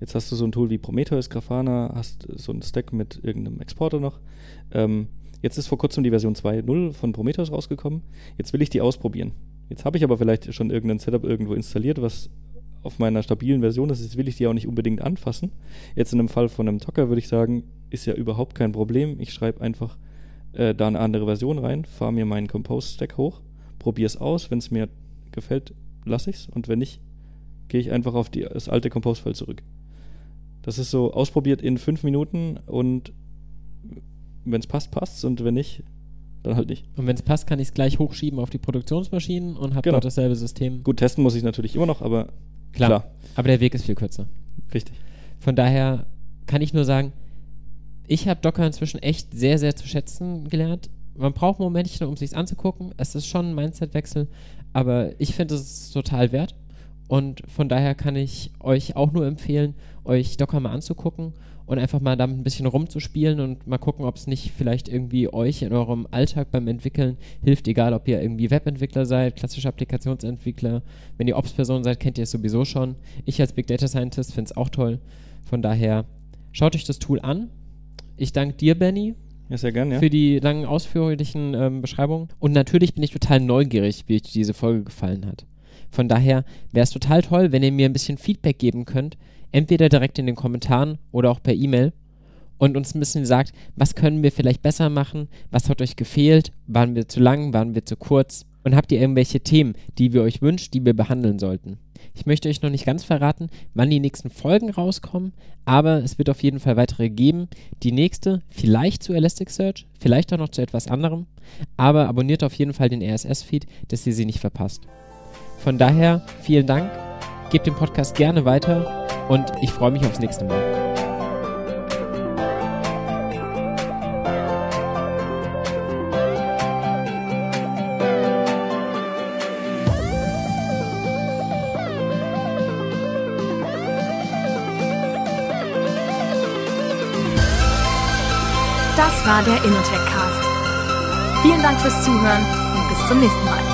Jetzt hast du so ein Tool wie Prometheus, Grafana, hast so ein Stack mit irgendeinem Exporter noch. Ähm, jetzt ist vor kurzem die Version 2.0 von Prometheus rausgekommen. Jetzt will ich die ausprobieren. Jetzt habe ich aber vielleicht schon irgendein Setup irgendwo installiert, was auf meiner stabilen Version ist. Jetzt will ich die auch nicht unbedingt anfassen. Jetzt in einem Fall von einem Docker würde ich sagen, ist ja überhaupt kein Problem. Ich schreibe einfach äh, da eine andere Version rein, fahre mir meinen Compose-Stack hoch, probiere es aus. Wenn es mir gefällt, lasse ich es. Und wenn nicht, gehe ich einfach auf die, das alte Compose-File zurück. Das ist so ausprobiert in fünf Minuten und wenn es passt, passt es und wenn nicht, dann halt nicht. Und wenn es passt, kann ich es gleich hochschieben auf die Produktionsmaschinen und habe genau. dort dasselbe System. Gut, testen muss ich natürlich immer noch, aber klar. klar. Aber der Weg ist viel kürzer. Richtig. Von daher kann ich nur sagen, ich habe Docker inzwischen echt sehr, sehr zu schätzen gelernt. Man braucht Momentchen, um sich anzugucken. Es ist schon ein Mindset-Wechsel, aber ich finde es total wert. Und von daher kann ich euch auch nur empfehlen, euch Docker mal anzugucken und einfach mal damit ein bisschen rumzuspielen und mal gucken, ob es nicht vielleicht irgendwie euch in eurem Alltag beim Entwickeln hilft, egal ob ihr irgendwie Webentwickler seid, klassische Applikationsentwickler. Wenn ihr Ops-Person seid, kennt ihr es sowieso schon. Ich als Big Data Scientist finde es auch toll. Von daher schaut euch das Tool an, ich danke dir, Benny. Ja, sehr gerne, ja. Für die langen, ausführlichen ähm, Beschreibungen. Und natürlich bin ich total neugierig, wie euch diese Folge gefallen hat. Von daher wäre es total toll, wenn ihr mir ein bisschen Feedback geben könnt. Entweder direkt in den Kommentaren oder auch per E-Mail. Und uns ein bisschen sagt, was können wir vielleicht besser machen? Was hat euch gefehlt? Waren wir zu lang? Waren wir zu kurz? Und habt ihr irgendwelche Themen, die wir euch wünscht, die wir behandeln sollten? Ich möchte euch noch nicht ganz verraten, wann die nächsten Folgen rauskommen, aber es wird auf jeden Fall weitere geben. Die nächste vielleicht zu Elasticsearch, vielleicht auch noch zu etwas anderem, aber abonniert auf jeden Fall den RSS-Feed, dass ihr sie nicht verpasst. Von daher vielen Dank, gebt den Podcast gerne weiter und ich freue mich aufs nächste Mal. Innotech Cast. Vielen Dank fürs Zuhören und bis zum nächsten Mal.